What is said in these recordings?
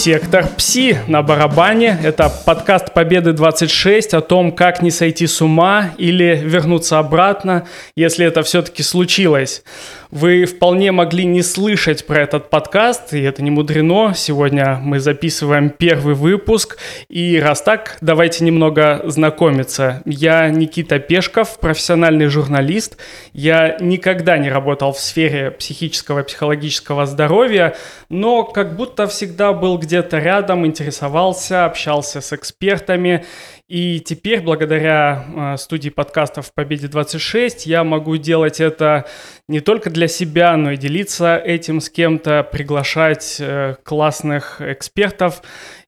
Сектор Пси на барабане. Это подкаст Победы 26 о том, как не сойти с ума или вернуться обратно, если это все-таки случилось. Вы вполне могли не слышать про этот подкаст, и это не мудрено. Сегодня мы записываем первый выпуск, и раз так, давайте немного знакомиться. Я Никита Пешков, профессиональный журналист. Я никогда не работал в сфере психического и психологического здоровья, но как будто всегда был где-то рядом, интересовался, общался с экспертами. И теперь, благодаря э, студии подкастов «Победе 26», я могу делать это не только для себя, но и делиться этим с кем-то, приглашать э, классных экспертов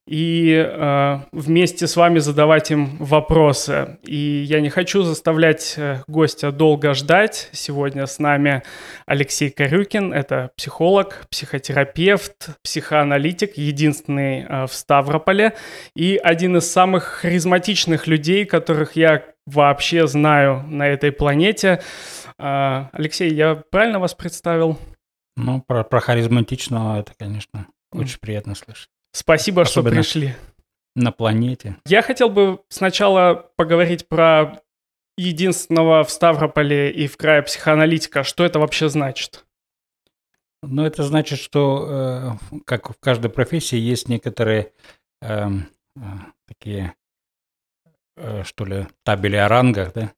и э, вместе с вами задавать им вопросы. И я не хочу заставлять э, гостя долго ждать. Сегодня с нами Алексей Карюкин, это психолог, психотерапевт, психоаналитик, единственный э, в Ставрополе и один из самых харизматичных людей, которых я вообще знаю на этой планете. Э, Алексей, я правильно вас представил? Ну, про, про харизматичного это, конечно, очень приятно слышать. Спасибо, Особенно что пришли. На планете. Я хотел бы сначала поговорить про единственного в Ставрополе и в крае психоаналитика. Что это вообще значит? Ну, это значит, что, э, как в каждой профессии, есть некоторые эм, э, такие, э, что ли, табели о рангах, да,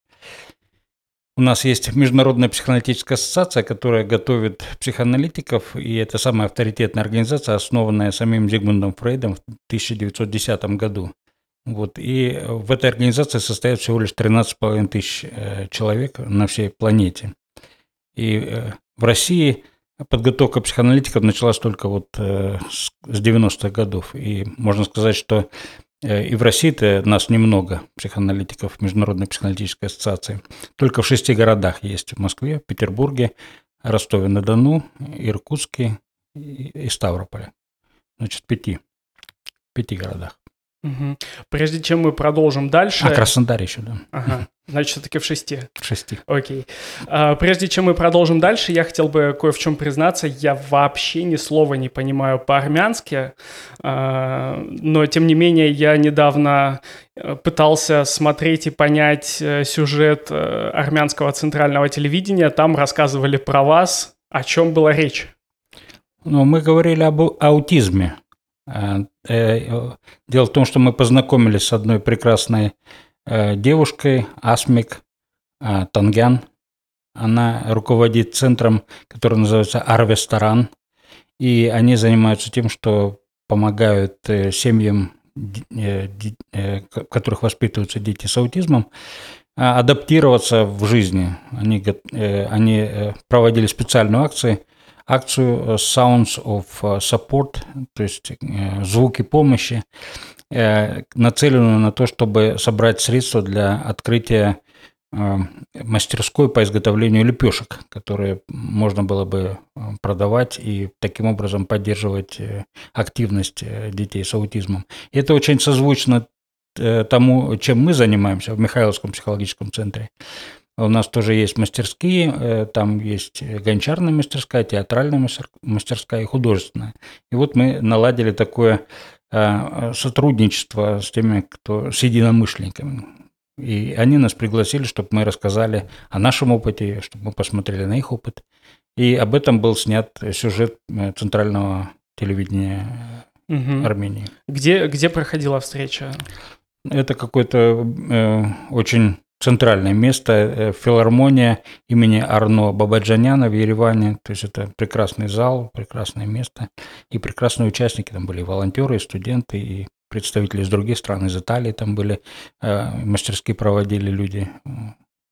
у нас есть Международная психоаналитическая ассоциация, которая готовит психоаналитиков, и это самая авторитетная организация, основанная самим Зигмундом Фрейдом в 1910 году. Вот. И в этой организации состоят всего лишь 13,5 тысяч э, человек на всей планете. И э, в России подготовка психоаналитиков началась только вот э, с 90-х годов. И можно сказать, что и в России-то нас немного, психоаналитиков Международной психоаналитической ассоциации. Только в шести городах есть. В Москве, Петербурге, Ростове-на-Дону, Иркутске и Ставрополе. Значит, в пяти, пяти городах. Угу. Прежде чем мы продолжим дальше... А, Краснодар еще, да. Ага. Значит, все-таки в шести. В шести. Окей. А, прежде чем мы продолжим дальше, я хотел бы кое в чем признаться. Я вообще ни слова не понимаю по-армянски, а, но, тем не менее, я недавно э, пытался смотреть и понять э, сюжет э, армянского центрального телевидения. Там рассказывали про вас. О чем была речь? Ну, мы говорили об аутизме. Э, э, дело в том, что мы познакомились с одной прекрасной э, девушкой, Асмик Тангян. Она руководит центром, который называется Арвесторан. И они занимаются тем, что помогают семьям, в которых воспитываются дети с аутизмом, адаптироваться в жизни. Они, они проводили специальную акцию – акцию э, Sounds of э, Support, то есть э, звуки помощи, нацеленную на то, чтобы собрать средства для открытия мастерской по изготовлению лепешек, которые можно было бы продавать и таким образом поддерживать активность детей с аутизмом. И это очень созвучно тому, чем мы занимаемся в Михайловском психологическом центре. У нас тоже есть мастерские, э, там есть гончарная мастерская, театральная мастерская и художественная. И вот мы наладили такое э, сотрудничество с теми, кто с единомышленниками. И они нас пригласили, чтобы мы рассказали о нашем опыте, чтобы мы посмотрели на их опыт. И об этом был снят сюжет э, центрального телевидения угу. Армении. Где, где проходила встреча? Это какой-то э, очень центральное место э, филармония имени Арно Бабаджаняна в Ереване. То есть это прекрасный зал, прекрасное место и прекрасные участники. Там были волонтеры, студенты, и представители из других стран, из Италии там были, э, мастерские проводили люди э,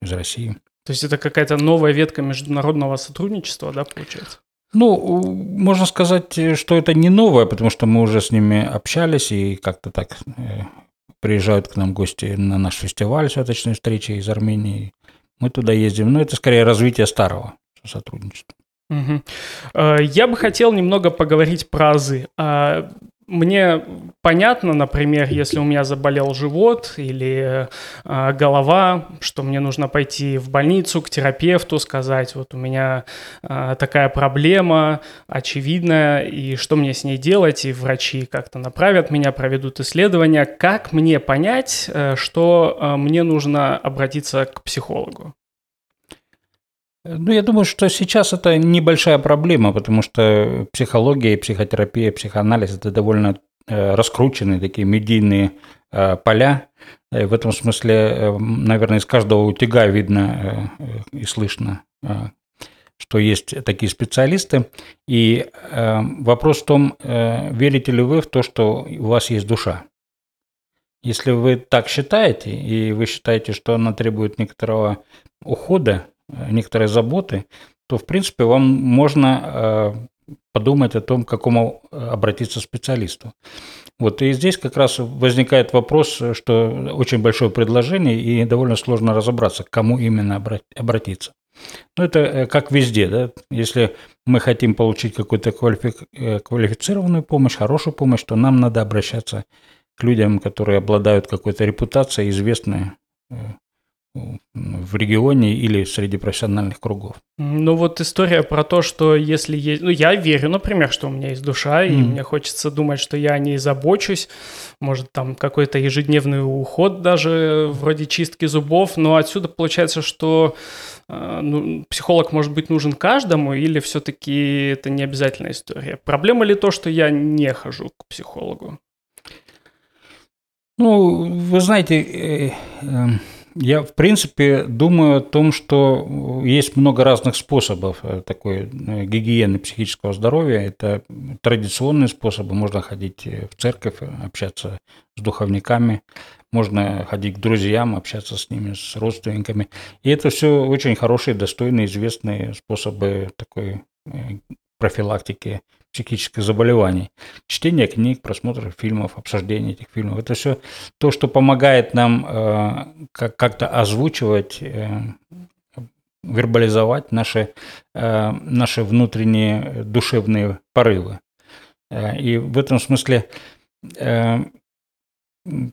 из России. То есть это какая-то новая ветка международного сотрудничества, да, получается? Ну, можно сказать, что это не новое, потому что мы уже с ними общались и как-то так приезжают к нам гости на наш фестиваль «Святочные встречи» из Армении. Мы туда ездим. Но это скорее развитие старого сотрудничества. Угу. Я бы хотел немного поговорить про азы. Мне понятно, например, если у меня заболел живот или э, голова, что мне нужно пойти в больницу к терапевту, сказать, вот у меня э, такая проблема очевидная, и что мне с ней делать, и врачи как-то направят меня, проведут исследования. Как мне понять, э, что э, мне нужно обратиться к психологу? Ну, я думаю, что сейчас это небольшая проблема, потому что психология, психотерапия, психоанализ – это довольно э, раскрученные такие медийные э, поля. И в этом смысле, э, наверное, из каждого утюга видно и слышно, что есть такие специалисты. И вопрос в том, верите ли вы в то, что у вас есть душа. Если вы так считаете, и вы считаете, что она требует некоторого ухода, некоторые заботы, то, в принципе, вам можно э, подумать о том, к какому э, обратиться специалисту. Вот, и здесь как раз возникает вопрос, что очень большое предложение, и довольно сложно разобраться, к кому именно обратиться. Ну, это э, как везде, да, если мы хотим получить какую-то квалифи- квалифицированную помощь, хорошую помощь, то нам надо обращаться к людям, которые обладают какой-то репутацией, известны в регионе или среди профессиональных кругов. Ну вот история про то, что если есть... Ну я верю, например, что у меня есть душа, mm. и мне хочется думать, что я о ней забочусь. Может там какой-то ежедневный уход даже вроде чистки зубов. Но отсюда получается, что э, ну, психолог может быть нужен каждому или все-таки это не обязательная история? Проблема ли то, что я не хожу к психологу? Ну, вы знаете... Э, э, я, в принципе, думаю о том, что есть много разных способов э, такой э, гигиены психического здоровья. Это традиционные способы. Можно ходить э, в церковь, общаться с духовниками, можно ходить к друзьям, общаться с ними, с родственниками. И это все очень хорошие, достойные, известные способы такой профилактики психических заболеваний. Чтение книг, просмотр фильмов, обсуждение этих фильмов. Это все то, что помогает нам э, как-то озвучивать, э, вербализовать наши, э, наши внутренние душевные порывы. И в этом смысле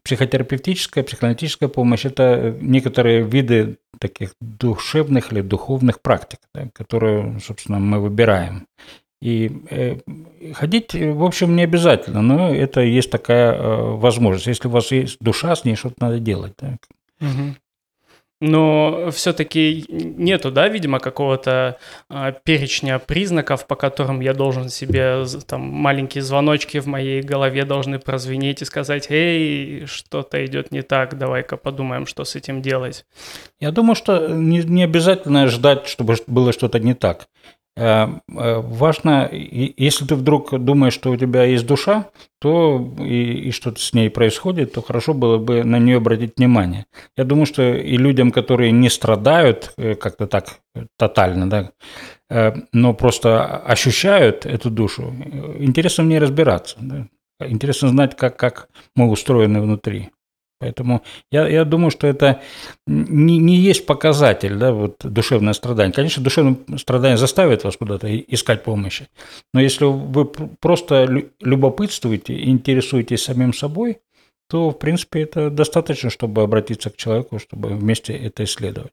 психотерапевтическая, психоаналитическая помощь – это некоторые виды таких душевных или духовных практик, да, которые, собственно, мы выбираем. И э, ходить, в общем, не обязательно, но это есть такая э, возможность. Если у вас есть душа, с ней что-то надо делать. Так. Угу. Но все-таки нету, да, видимо, какого-то э, перечня признаков, по которым я должен себе, там, маленькие звоночки в моей голове должны прозвенеть и сказать, эй, что-то идет не так, давай-ка подумаем, что с этим делать. Я думаю, что не, не обязательно ждать, чтобы было что-то не так. Э, э, важно, если ты вдруг думаешь, что у тебя есть душа, то и, и что-то с ней происходит, то хорошо было бы на нее обратить внимание. Я думаю, что и людям, которые не страдают э, как-то так тотально, да, но просто ощущают эту душу, интересно в ней разбираться. Да. Интересно знать, как, как мы устроены внутри. Поэтому я, я думаю, что это не, не есть показатель да, вот, душевное страдание. Конечно, душевное страдание заставит вас куда-то искать помощи. Но если вы просто любопытствуете, интересуетесь самим собой, то, в принципе, это достаточно, чтобы обратиться к человеку, чтобы вместе это исследовать.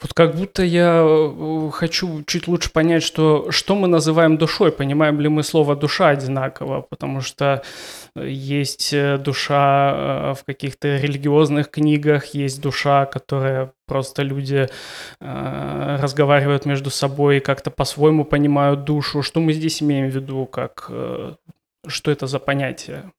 Вот как будто я э, хочу чуть лучше понять, что, что мы называем душой, понимаем ли мы слово душа одинаково, потому что э, есть э, душа в каких-то религиозных книгах, есть душа, которая просто люди разговаривают между собой и как-то по-своему понимают душу. Что мы здесь имеем в виду, как, что это за понятие?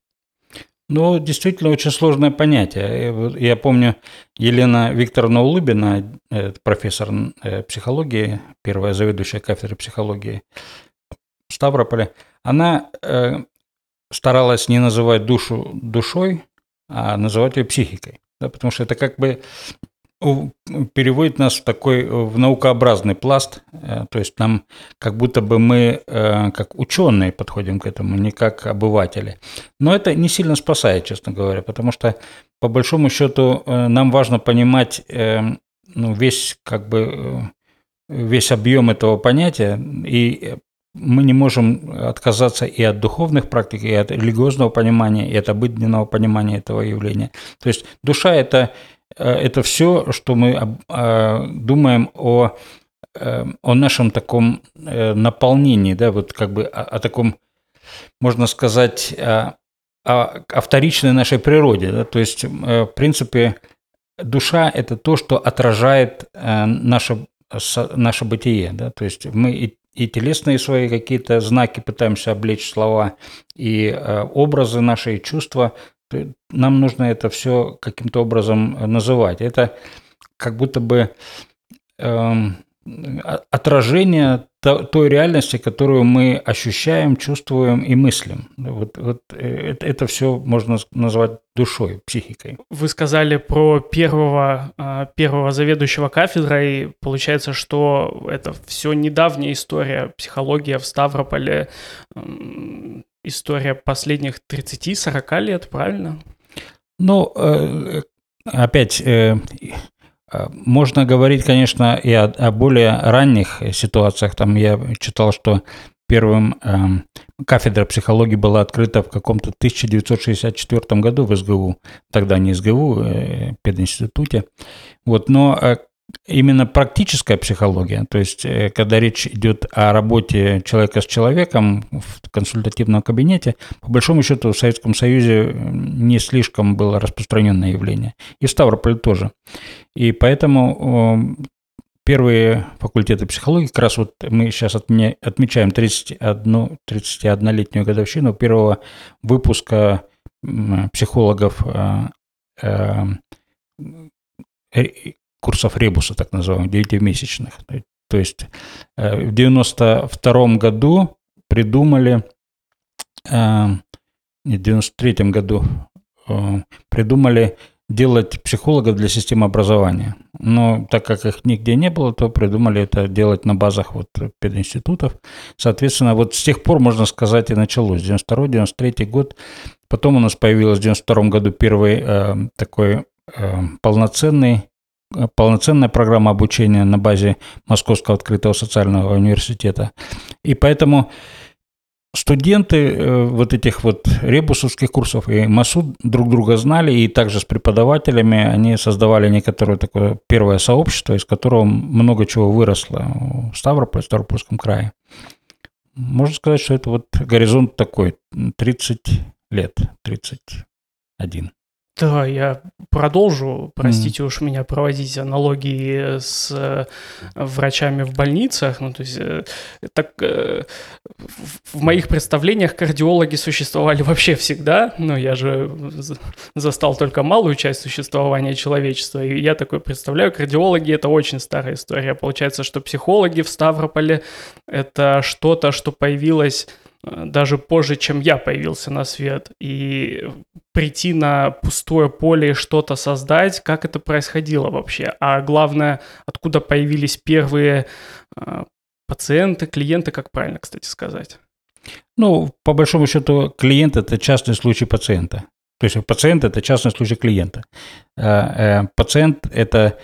Ну, действительно, очень сложное понятие. Я помню, Елена Викторовна Улыбина, э, профессор э, психологии, первая заведующая кафедрой психологии в Ставрополе, она э, старалась не называть душу душой, а называть ее психикой. Да, потому что это как бы переводит нас в такой в наукообразный пласт, э, то есть нам как будто бы мы э, как ученые подходим к этому, не как обыватели. Но это не сильно спасает, честно говоря, потому что по большому счету э, нам важно понимать ну, весь как бы весь объем этого понятия и мы не можем отказаться и от духовных практик, и от религиозного понимания, и от обыденного понимания этого явления. То есть душа это, э, это все, что мы э, думаем о, э, о нашем таком наполнении, да, вот как бы о, о таком, можно сказать, о, о вторичной нашей природе. Да? То есть, в принципе, душа – это то, что отражает наше, наше бытие. Да? То есть мы и телесные свои какие-то знаки пытаемся облечь слова, и э, образы наши, и чувства. Нам нужно это все каким-то образом называть. Это как будто бы эм, отражение той реальности, которую мы ощущаем, чувствуем и мыслим. Вот, вот э, это, это все можно назвать душой, психикой. Вы сказали про первого, а, первого заведующего кафедрой. Получается, что это все недавняя история, психология в Ставрополе, история последних 30-40 лет, правильно? Ну, э, опять Э, можно говорить, конечно, и о, о более ранних ситуациях. Там я читал, что первым э, кафедра психологии была открыта в каком-то 1964 году в СГУ, тогда не СГУ, э, пединституте. Вот, но э, именно практическая психология, то есть э, когда речь идет о работе человека с человеком в консультативном кабинете, по большому счету в Советском Союзе не слишком было распространенное явление. И в Ставрополе тоже. И поэтому первые факультеты психологии, как раз вот мы сейчас отмечаем 31, 31-летнюю годовщину первого выпуска психологов а, а, курсов ребуса, так называемых, девятимесячных. То есть э, в 92 году придумали, э, в 93 году э, придумали делать психологов для системы образования. Но так как их нигде не было, то придумали это делать на базах вот пединститутов. Соответственно, вот с тех пор, можно сказать, и началось. 92-93 год. Потом у нас появилась в 92 году первый э, такой э, полноценный полноценная программа обучения на базе Московского открытого социального университета. И поэтому студенты э, вот этих вот ребусовских курсов и МАСУ друг друга знали, и также с преподавателями они создавали некоторое такое первое сообщество, из которого много чего выросло в Ставрополе, в Ставропольском крае. Можно сказать, что это вот горизонт такой, 30 лет, 31. Да, я продолжу, простите mm. уж меня, проводить аналогии с э, врачами в больницах. Ну, то есть, э, так, э, в моих представлениях кардиологи существовали вообще всегда. Ну, я же застал только малую часть существования человечества. И я такой представляю, кардиологи – это очень старая история. Получается, что психологи в Ставрополе – это что-то, что появилось даже позже, чем я появился на свет, и прийти на пустое поле и что-то создать, как это происходило вообще, а главное, откуда появились первые э, пациенты, клиенты, как правильно, кстати, сказать. Ну, по большому счету, клиент – это частный случай пациента. То есть пациент – это частный случай клиента. Э, пациент – это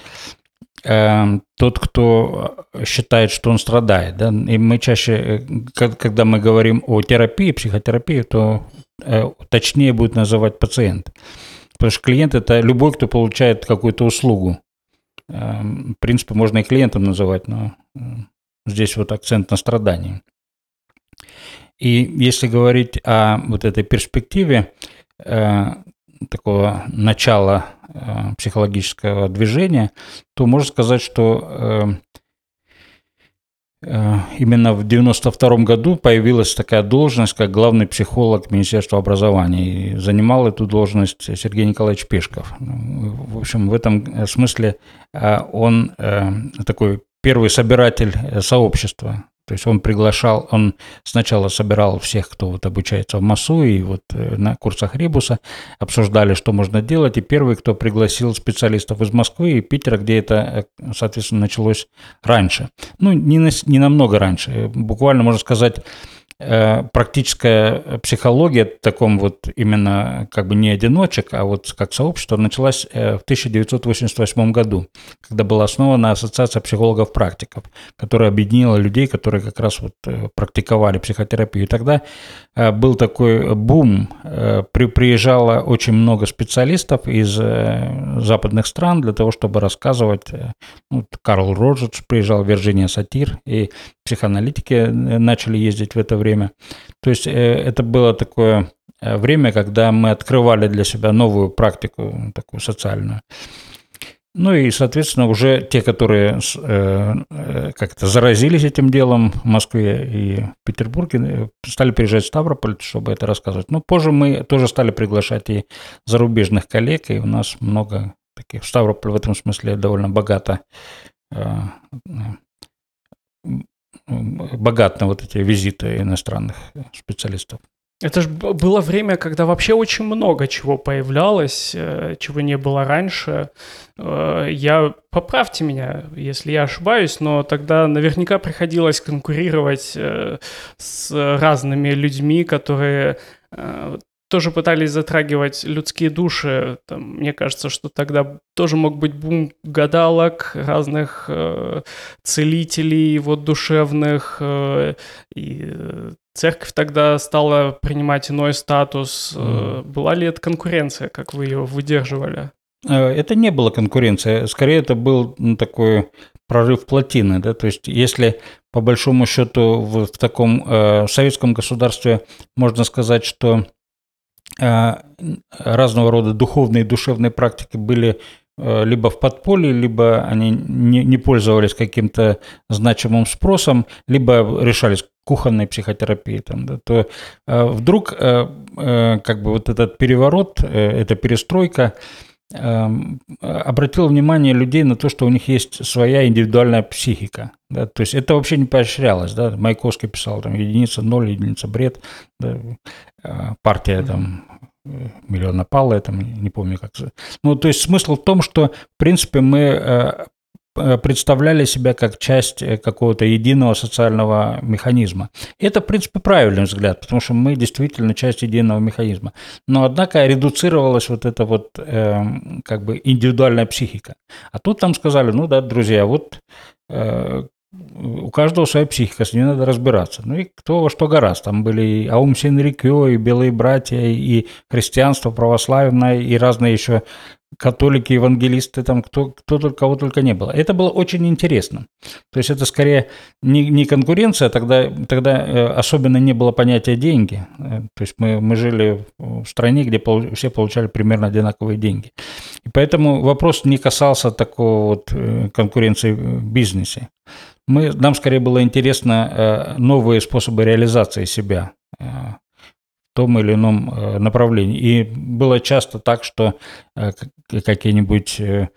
Эм, тот, кто считает, что он страдает. Да? И мы чаще, э, когда мы говорим о терапии, психотерапии, то э, точнее будет называть пациент. Потому что клиент – это любой, кто получает какую-то услугу. Эм, в принципе, можно и клиентом называть, но э, здесь вот акцент на страдании. И если говорить о вот этой перспективе, такого начала э, психологического движения, то можно сказать, что э, э, именно в 92 году появилась такая должность, как главный психолог Министерства образования. И занимал эту должность Сергей Николаевич Пешков. В общем, в этом смысле он такой первый собиратель сообщества то есть он приглашал, он сначала собирал всех, кто вот обучается в МАСУ и вот э, на курсах Ребуса, обсуждали, что можно делать, и первый, кто пригласил специалистов из Москвы и Питера, где это, э, соответственно, началось раньше. Ну, не, на, не намного раньше, буквально, можно сказать, э, практическая психология в таком вот именно как бы не одиночек, а вот как сообщество началась э, в 1988 году, когда была основана Ассоциация психологов-практиков, которая объединила людей, которые как раз вот э, практиковали психотерапию. И тогда э, был такой бум, э, при, приезжало очень много специалистов из э, западных стран для того, чтобы рассказывать. Э, ну, Карл Роджерс приезжал, Вирджиния Сатир, и психоаналитики э, начали ездить в это время. То есть э, это было такое э, время, когда мы открывали для себя новую практику, такую социальную. Ну и, соответственно, уже те, которые э, как-то заразились этим делом в Москве и Петербурге, стали приезжать в Ставрополь, чтобы это рассказывать. Но позже мы тоже стали приглашать и зарубежных коллег, и у нас много таких. Ставрополь в этом смысле довольно богато богат на вот эти визиты иностранных специалистов. Это же было время, когда вообще очень много чего появлялось, э, чего не было раньше. Э, я поправьте меня, если я ошибаюсь, но тогда наверняка приходилось конкурировать э, с разными людьми, которые тоже пытались затрагивать людские души. Там, мне кажется, что тогда тоже мог быть бум гадалок, разных э, целителей вот душевных. Э, и церковь тогда стала принимать иной статус. Mm. Была ли это конкуренция, как вы ее выдерживали? Э, это не было конкуренция, скорее это был ну, такой прорыв плотины, да, то есть если по большому счету в, в таком э, советском государстве можно сказать, что Э, разного рода духовные и душевные практики были либо в подполье, либо они не, не пользовались каким-то значимым спросом, либо решались кухонной психотерапией, там, да, то э, вдруг э, э, как бы вот этот переворот, э, эта перестройка э, обратила внимание людей на то, что у них есть своя индивидуальная психика. Да, то есть это вообще не поощрялось. Да? Майковский писал там единица ноль, единица бред. Да? Э, партия там миллиона пала, там, не помню как. Ну, то есть смысл в том, что, в принципе, мы э, э, представляли себя как часть какого-то единого социального механизма. Это, в принципе, правильный взгляд, потому что мы действительно часть единого механизма. Но, однако, редуцировалась вот эта вот э, как бы индивидуальная психика. А тут там сказали, ну да, друзья, вот э, у каждого своя психика, с ней надо разбираться. Ну и кто во что гораздо. Там были и Аум Синрикё, и Белые Братья, и христианство православное, и разные еще католики, евангелисты, там кто, кто только, кого только не было. Это было очень интересно. То есть это скорее не, не конкуренция, тогда, тогда э, особенно не было понятия деньги. Э, то есть мы, мы жили в стране, где все получали примерно одинаковые деньги. И поэтому вопрос не касался такого вот э, конкуренции в бизнесе. Мы, нам скорее было интересно новые способы реализации себя том или ином э, направлении. И было часто так, что э, какие-нибудь... Э,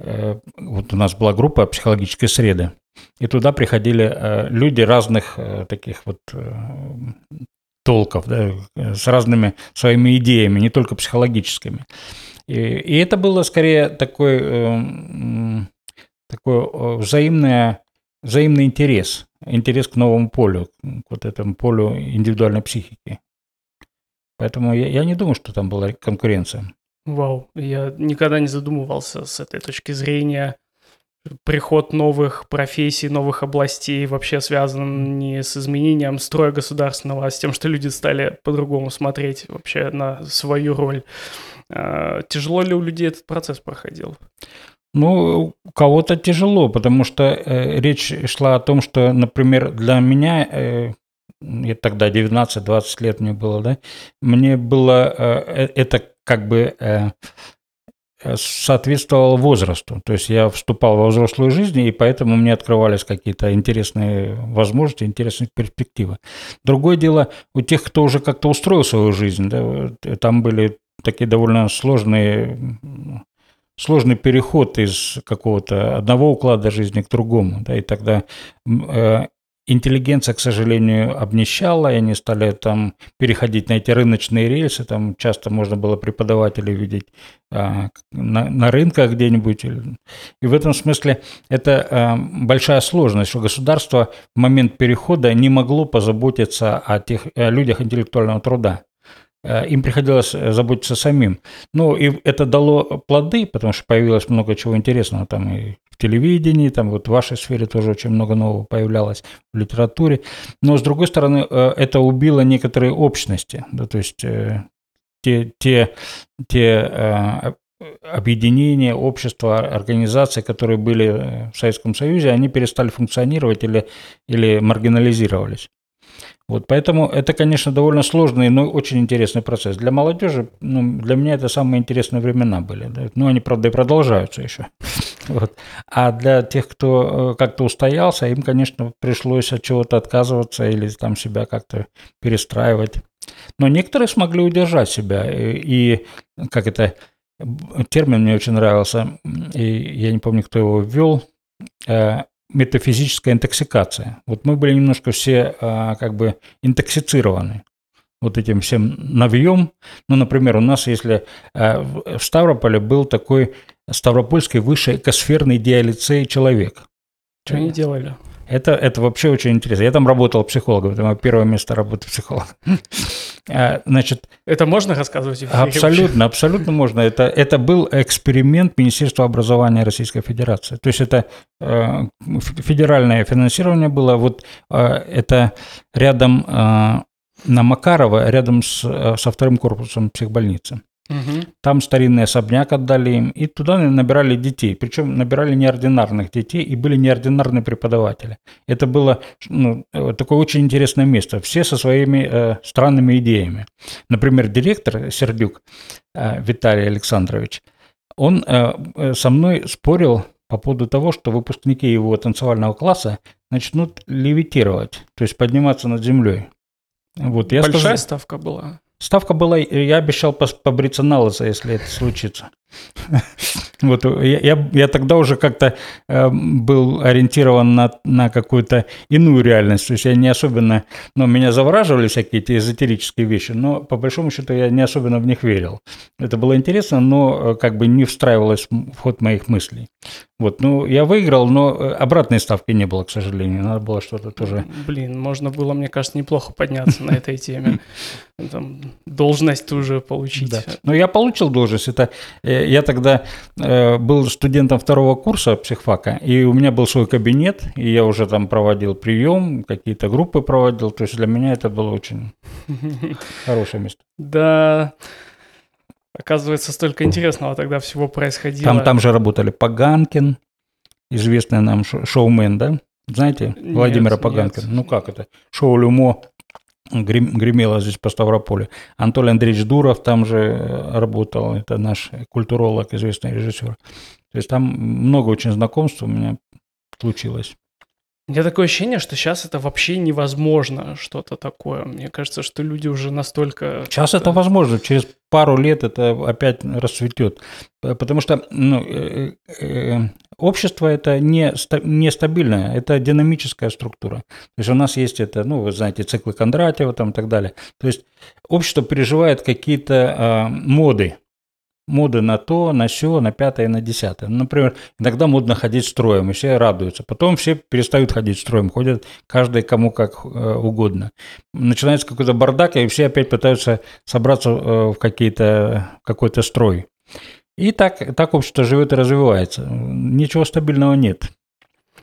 вот у нас была группа психологической среды, и туда приходили люди разных таких вот толков, да, с разными своими идеями, не только психологическими. И, и это было скорее такой, такой взаимное, взаимный интерес, интерес к новому полю, к вот этому полю индивидуальной психики. Поэтому я, я не думаю, что там была конкуренция. Вау, я никогда не задумывался с этой точки зрения. Приход новых профессий, новых областей вообще связан не с изменением строя государственного, а с тем, что люди стали по-другому смотреть вообще на свою роль. А, тяжело ли у людей этот процесс проходил? Ну, у кого-то тяжело, потому что э, речь шла о том, что, например, для меня э, и тогда 19-20 лет мне было, да, мне было э, э, это как бы э, соответствовало возрасту. То есть я вступал во взрослую жизнь, и поэтому мне открывались какие-то интересные возможности, интересные перспективы. Другое дело, у тех, кто уже как-то устроил свою жизнь, да, там были такие довольно сложные сложный переход из какого-то одного уклада жизни к другому, да, и тогда интеллигенция, к сожалению, обнищала, и они стали там переходить на эти рыночные рельсы, там часто можно было преподавателей видеть а, на, на рынках где-нибудь. И в этом смысле это а, большая сложность, что государство в момент перехода не могло позаботиться о тех о людях интеллектуального труда. Э, им приходилось э, заботиться самим. Ну, и это дало плоды, потому что появилось много чего интересного там и в телевидении, там вот в вашей сфере тоже очень много нового появлялось в литературе. Но, с другой стороны, э, это убило некоторые общности, да, то есть те, те, те объединения, общества, организации, которые были в Советском Союзе, они перестали функционировать или, или маргинализировались. Вот, поэтому это, конечно, довольно сложный, но очень интересный процесс. Для молодежи, ну, для меня это самые интересные времена были. Да? Ну, они, правда, и продолжаются еще. Вот. А для тех, кто э, как-то устоялся, им, конечно, пришлось от чего-то отказываться или там себя как-то перестраивать. Но некоторые смогли удержать себя. И, и как это, термин мне очень нравился, и я не помню, кто его ввел, э, метафизическая интоксикация. Вот мы были немножко все а, как бы интоксицированы вот этим всем навьем. Ну, например, у нас, если а, в Ставрополе был такой Ставропольский высший экосферный диалицей человек. Что они делали? Это, это вообще очень интересно. Я там работал психологом, это мое первое место работы психолога. А, значит, это можно рассказывать? Абсолютно, абсолютно можно. Это, это был эксперимент Министерства образования Российской Федерации. То есть это э, федеральное финансирование было. Вот э, это рядом э, на Макарова, рядом с, со вторым корпусом психбольницы. Угу. Там старинный особняк отдали им, и туда набирали детей. Причем набирали неординарных детей, и были неординарные преподаватели. Это было ну, такое очень интересное место. Все со своими э, странными идеями. Например, директор Сердюк э, Виталий Александрович, он э, э со мной спорил по поводу того, что выпускники его танцевального класса начнут левитировать, то есть подниматься над землей. Вот, я Большая сказал, ставка была? Ставка была, я обещал побриться на лысо, если это случится. Вот я, я, я тогда уже как-то э, был ориентирован на, на какую-то иную реальность. То есть я не особенно, ну, меня завораживали всякие эти эзотерические вещи, но по большому счету я не особенно в них верил. Это было интересно, но э, как бы не встраивалось в ход моих мыслей. Вот, ну, я выиграл, но э, обратной ставки не было, к сожалению. Надо было что-то тоже... Блин, можно было, мне кажется, неплохо подняться на этой теме. Там, должность уже получить. Да. Но я получил должность. Это э, я тогда э, был студентом второго курса психфака, и у меня был свой кабинет, и я уже там проводил прием, какие-то группы проводил. То есть для меня это было очень хорошее место. Да. Оказывается, столько интересного тогда всего происходило. Там, там же работали Паганкин, известный нам шоумен, да? Знаете, нет, Владимира Паганкина? Нет. Ну как это? Шоу «Люмо» гремело здесь по Ставрополю. Анатолий Андреевич Дуров там же э, работал, это наш культуролог, известный режиссер. То есть там много очень знакомств у меня случилось. У меня такое ощущение, что сейчас это вообще невозможно что-то такое. Мне кажется, что люди уже настолько... Сейчас это возможно, через пару лет это опять расцветет. Потому что ну, э, э, общество это не, нестабильное, это динамическая структура. То есть у нас есть это, ну, вы знаете, циклы Кондратьева там и так далее. То есть общество переживает какие-то э, моды моды на то, на все, на пятое, на десятое. Например, иногда модно ходить строем, и все радуются. Потом все перестают ходить строем, ходят каждый кому как э, угодно. Начинается какой-то бардак, и все опять пытаются собраться э, в какие-то, какой-то строй. И так, так общество живет и развивается. Ничего стабильного нет.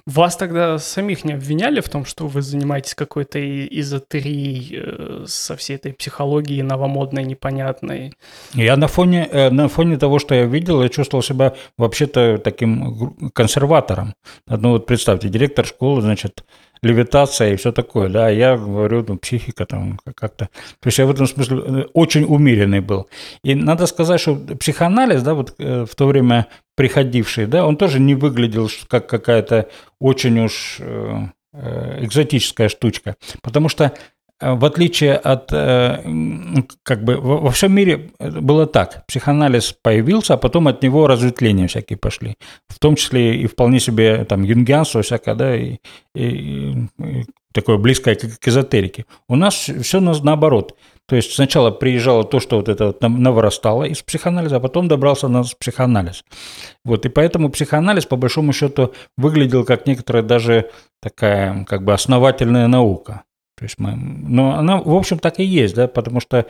Вас тогда самих не обвиняли в том, что вы занимаетесь какой-то эзотерией э, со всей этой психологией новомодной, непонятной? Я на фоне, э, на фоне того, что я видел, я чувствовал себя вообще-то таким консерватором. Ну вот представьте, директор школы, значит, левитация и все такое, да, я говорю, ну, психика там как-то, то есть я в этом смысле э, очень умеренный был. И надо сказать, что психоанализ, да, вот в то время приходивший, да, он тоже не выглядел как какая-то очень уж э, экзотическая штучка, потому что в отличие от, как бы, во всем мире было так. Психоанализ появился, а потом от него разветвления всякие пошли. В том числе и вполне себе там юнгианство всякое, да, и, и, и такое близкое к, к эзотерике. У нас все наоборот. То есть сначала приезжало то, что вот это вот наворастало из психоанализа, а потом добрался на психоанализ. Вот, и поэтому психоанализ, по большому счету, выглядел как некоторая даже такая как бы основательная наука. То есть мы, но она, в общем, так и есть, да, потому что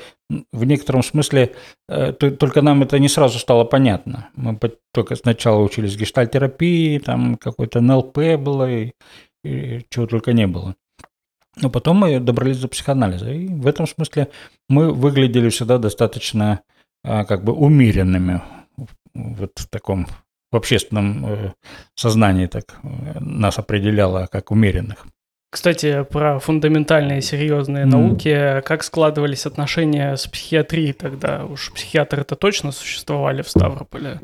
в некотором смысле э, только нам это не сразу стало понятно. Мы только сначала учились гештальтерапии, там какой-то НЛП было, и, и чего только не было. Но потом мы добрались до психоанализа. И в этом смысле мы выглядели всегда достаточно а, как бы умеренными вот в таком в общественном э, сознании так э, нас определяло как умеренных. Кстати, про фундаментальные серьезные mm. науки, как складывались отношения с психиатрией тогда? Уж психиатры-то точно существовали в Ставрополе.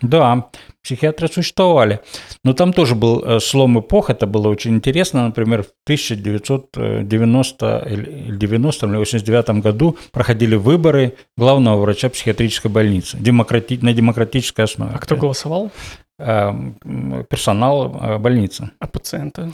Да, психиатры существовали. Но там тоже был э, слом эпох, это было очень интересно. Например, в 1990 или 90 или 89 году проходили выборы главного врача психиатрической больницы демократи... на демократической основе. А кто голосовал? Э, персонал э, больницы. А пациенты?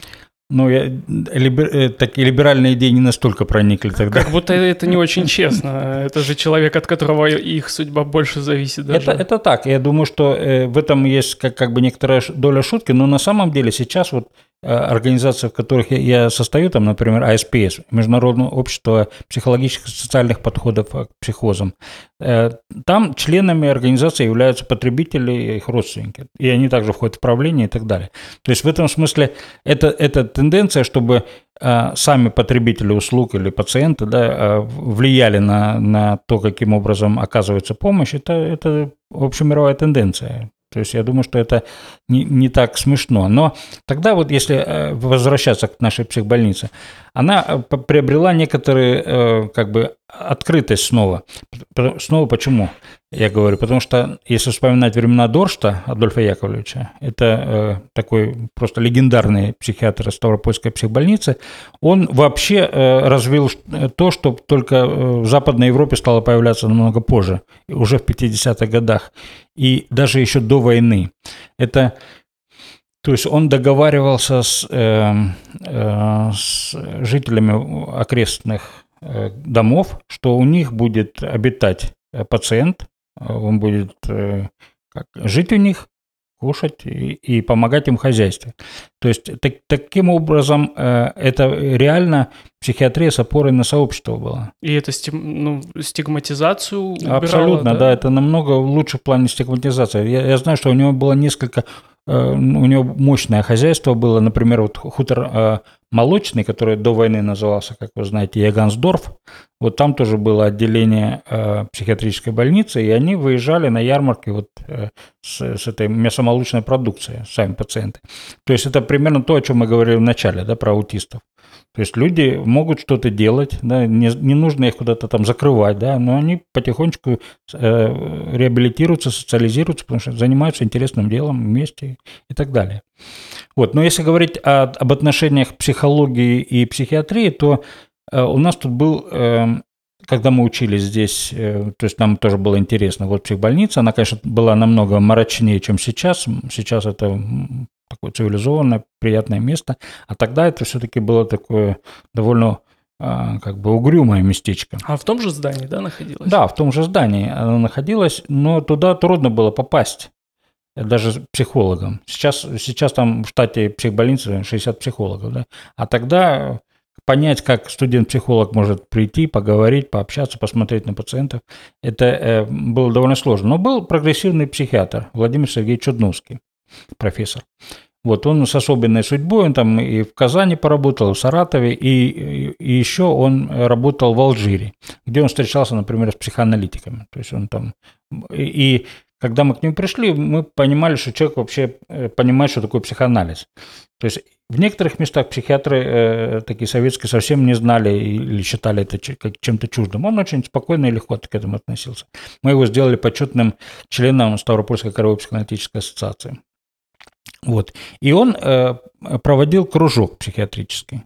Ну, я, либер, э, такие либеральные идеи не настолько проникли тогда. Как будто это не очень честно. Это же человек, от которого их судьба больше зависит даже. Это, это так. Я думаю, что э, в этом есть как, как бы некоторая доля шутки, но на самом деле сейчас вот организации, в которых я состою, там, например, АСПС, Международное общество психологических и социальных подходов к психозам, э, там членами организации являются потребители и их родственники, и они также входят в правление и так далее. То есть в этом смысле это, это тенденция, чтобы э, сами потребители услуг или пациенты да, влияли на, на то, каким образом оказывается помощь, это, это общемировая тенденция. То есть я думаю, что это не, не так смешно. Но тогда вот если э, возвращаться к нашей психбольнице, она э, приобрела некоторые э, как бы открытость снова. Снова почему? Я говорю, потому что если вспоминать времена Доршта, Адольфа Яковлевича, это э, такой просто легендарный психиатр Ставропольской психбольницы, он вообще э, развил то, что только в Западной Европе стало появляться намного позже, уже в 50-х годах, и даже еще до войны. Это то есть он договаривался с, э, э, с жителями окрестных э, домов, что у них будет обитать пациент, он будет э, как, жить у них, кушать и, и помогать им в хозяйстве. То есть так, таким образом э, это реально психиатрия с опорой на сообщество была. И это стим, ну, стигматизацию убирало, Абсолютно, да? да, это намного лучше в плане стигматизации. Я, я знаю, что у него было несколько Э, у него мощное хозяйство было, например, вот хутор э, молочный, который до войны назывался, как вы знаете, Ягансдорф. Вот там тоже было отделение э, психиатрической больницы, и они выезжали на ярмарки вот с, с этой мясомолочной продукцией, сами пациенты. То есть это примерно то, о чем мы говорили в начале, да, про аутистов. То есть люди могут что-то делать, да, не, не нужно их куда-то там закрывать, да, но они потихонечку э, реабилитируются, социализируются, потому что занимаются интересным делом вместе и так далее. Вот. Но если говорить о, об отношениях психологии и психиатрии, то э, у нас тут был э, когда мы учились здесь, э, то есть нам тоже было интересно, вот психбольница, она, конечно, была намного мрачнее, чем сейчас. Сейчас это такое цивилизованное, приятное место. А тогда это все-таки было такое довольно а, как бы угрюмое местечко. А в том же здании, да, находилось? Да, в том же здании она находилась, но туда трудно было попасть, даже психологам. Сейчас, сейчас там в штате психбольницы 60 психологов, да, а тогда понять, как студент-психолог может прийти, поговорить, пообщаться, посмотреть на пациентов, это э, было довольно сложно. Но был прогрессивный психиатр Владимир Сергеевич Чудновский профессор. Вот он с особенной судьбой, он там и в Казани поработал, и в Саратове, и, и еще он работал в Алжире, где он встречался, например, с психоаналитиками. То есть он там... И, и когда мы к нему пришли, мы понимали, что человек вообще э, понимает, что такое психоанализ. То есть в некоторых местах психиатры э, такие советские совсем не знали или считали это чем-то чуждым. Он очень спокойно и легко к этому относился. Мы его сделали почетным членом Ставропольской краевой психоаналитической ассоциации. Вот. И он э, проводил кружок психиатрический.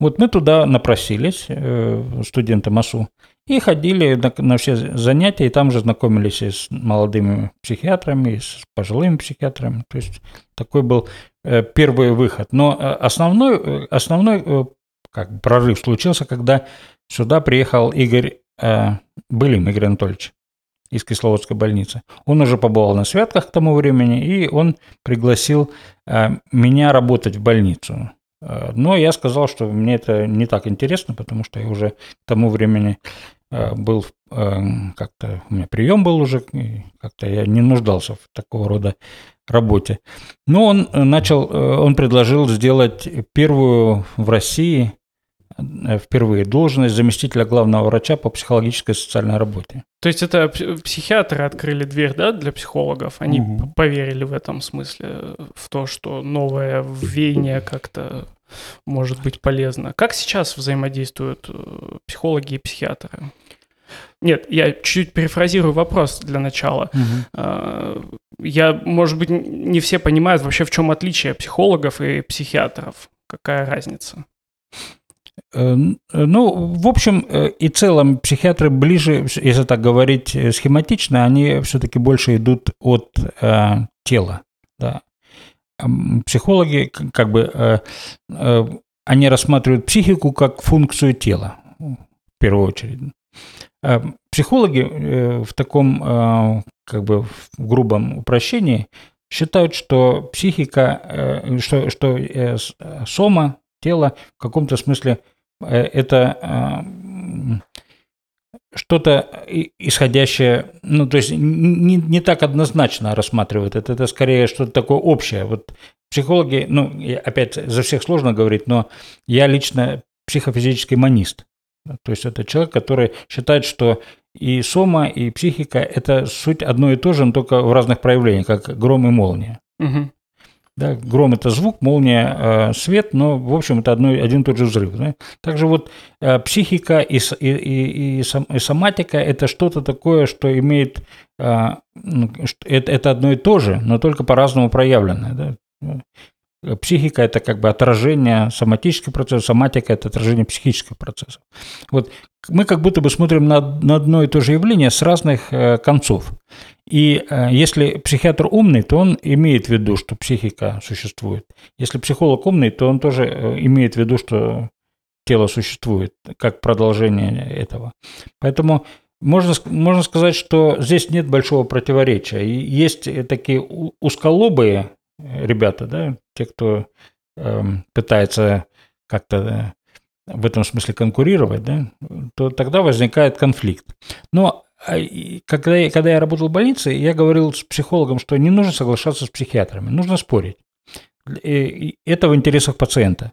Вот мы туда напросились, э, студенты МАСУ, и ходили на, все занятия, и там же знакомились и с молодыми психиатрами, и с пожилыми психиатрами. То есть такой был э, первый выход. Но э, основной, основной как, прорыв случился, когда сюда приехал Игорь Былим, Игорь Анатольевич из Кисловодской больницы. Он уже побывал на святках к тому времени, и он пригласил меня работать в больницу. Э, но я сказал, что мне это не так интересно, потому что я уже к тому времени э, был э, как-то у меня прием был уже, как-то я не нуждался в такого рода работе. Но он начал, он предложил сделать первую в России впервые должность заместителя главного врача по психологической и социальной работе. То есть это психиатры открыли дверь, да, для психологов? Они угу. поверили в этом смысле, в то, что новое веяние как-то может быть полезно. Как сейчас взаимодействуют э, психологи и психиатры? Нет, я чуть-чуть перефразирую вопрос для начала. Угу. Я, может быть, не все понимают вообще, в чем отличие психологов и психиатров. Какая разница? Э, ну, в общем э, и целом, психиатры ближе, если так говорить э, схематично, они все-таки больше идут от э, тела. Да. Психологи, как бы, э, э, они рассматривают психику как функцию тела, в первую очередь. Психологи в таком, как бы, в грубом упрощении считают, что психика, что, что сома, тело в каком-то смысле Э, это э, что-то исходящее, ну, то есть не, не так однозначно рассматривают это, это скорее что-то такое общее. Вот психологи, ну, опять за всех сложно говорить, но я лично психофизический манист. То есть это человек, который считает, что и сома, и психика – это суть одно и то же, но только в разных проявлениях, как гром и молния. Угу. Да, гром – это звук, молния э, – свет, но, в общем, это одно, один и тот же взрыв. Да? Также вот э, психика и, и, и, и соматика – это что-то такое, что имеет… Э, ну, это, это одно и то же, но только по-разному проявленное. Да? Психика – это как бы отражение соматических процессов, соматика – это отражение психических процессов. Вот мы как будто бы смотрим на, на одно и то же явление с разных э, концов. И э, если психиатр умный, то он имеет в виду, что психика существует. Если психолог умный, то он тоже э, имеет в виду, что тело существует, как продолжение этого. Поэтому можно, можно сказать, что здесь нет большого противоречия. Есть такие узколобые ребята, да, те, кто э, пытается как-то в этом смысле конкурировать, да, то тогда возникает конфликт. Но а, когда я, когда я работал в больнице, я говорил с психологом, что не нужно соглашаться с психиатрами, нужно спорить. И это в интересах пациента.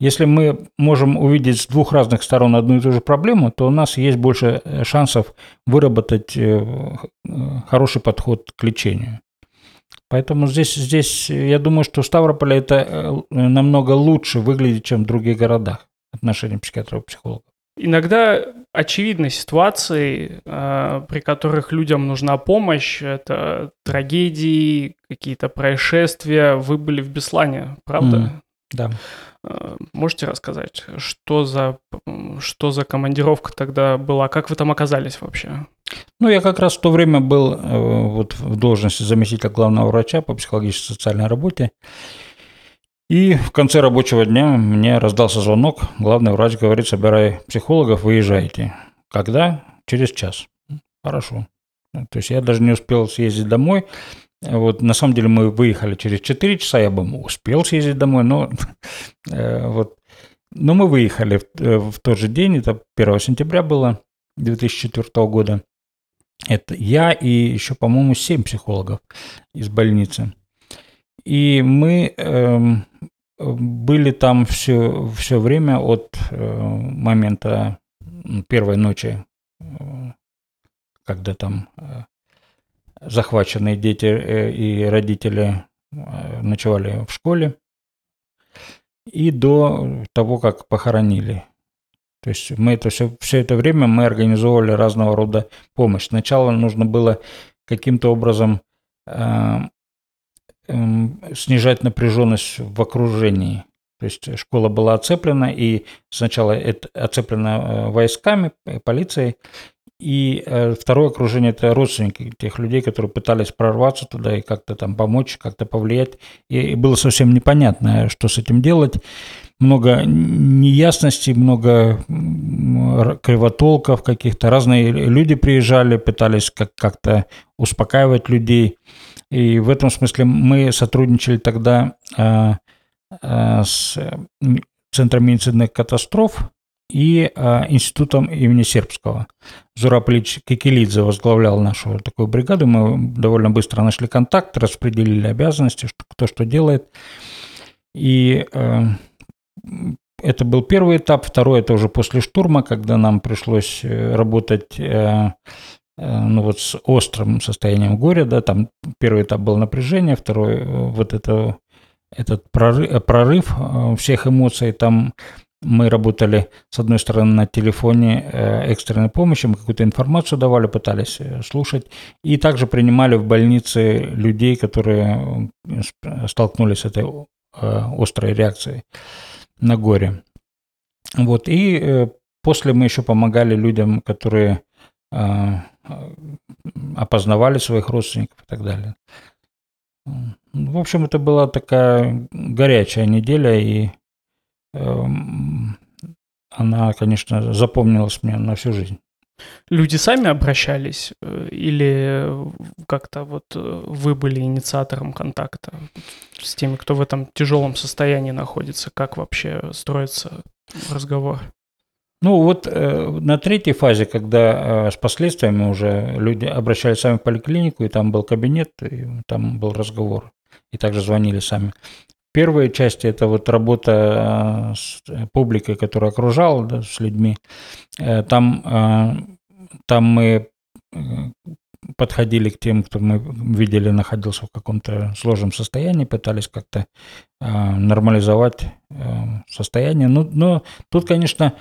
Если мы можем увидеть с двух разных сторон одну и ту же проблему, то у нас есть больше э, шансов выработать э, хороший подход к лечению. Поэтому здесь, здесь я думаю, что Ставрополь это э, намного лучше выглядит, чем в других городах отношения психиатров и психологов. Иногда очевидны ситуации, э, при которых людям нужна помощь. Это трагедии, какие-то происшествия. Вы были в Беслане, правда? Mm, да. Э, можете рассказать, что за, что за командировка тогда была? Как вы там оказались вообще? Ну, я как раз в то время был э, вот в должности заместителя главного врача по психологической социальной работе. И в конце рабочего дня мне раздался звонок. Главный врач говорит, собирай психологов, выезжайте. Когда? Через час. Хорошо. То есть я даже не успел съездить домой. Вот, на самом деле мы выехали через 4 часа, я бы успел съездить домой, но э, вот. Но мы выехали в, э, в тот же день, это 1 сентября было 2004 года. Это я и еще, по-моему, 7 психологов из больницы. И мы э, были там все, все время от э, момента первой ночи, э, когда там э, захваченные дети э, и родители э, ночевали в школе, и до того, как похоронили. То есть мы это все, все это время мы организовывали разного рода помощь. Сначала нужно было каким-то образом э, э, снижать напряженность в окружении. То есть школа была оцеплена, и сначала это оцеплена войсками, полицией, и э, второе окружение – это родственники тех людей, которые пытались прорваться туда и как-то там помочь, как-то повлиять. И, и было совсем непонятно, что с этим делать. Много неясностей, много кривотолков каких-то. Разные люди приезжали, пытались как- как-то успокаивать людей. И в этом смысле мы сотрудничали тогда э, э, с Центром медицинных катастроф, и э, институтом имени Сербского. Зураполич Кикелидзе возглавлял нашу такую бригаду. Мы довольно быстро нашли контакт, распределили обязанности, кто что делает. И э, это был первый этап. Второй – это уже после штурма, когда нам пришлось э, работать э, э, ну вот с острым состоянием горя, да, там первый этап был напряжение, второй вот это, этот прорыв, прорыв всех эмоций, там мы работали, с одной стороны, на телефоне экстренной помощи, мы какую-то информацию давали, пытались слушать, и также принимали в больнице людей, которые столкнулись с этой острой реакцией на горе. Вот, и после мы еще помогали людям, которые опознавали своих родственников и так далее. В общем, это была такая горячая неделя, и Эм, она, конечно, запомнилась мне на всю жизнь. Люди сами обращались э, или как-то вот э, вы были инициатором контакта с теми, кто в этом тяжелом состоянии находится? Как вообще строится разговор? Ну вот э, на третьей фазе, когда э, с последствиями уже люди обращались сами в поликлинику, и там был кабинет, и там был разговор, и также звонили сами первой части это вот работа э, с публикой, которая окружала, да, с людьми. Э, там, э, там мы подходили к тем, кто мы видели находился в каком-то сложном состоянии, пытались как-то нормализовать состояние. Ну, но тут, конечно,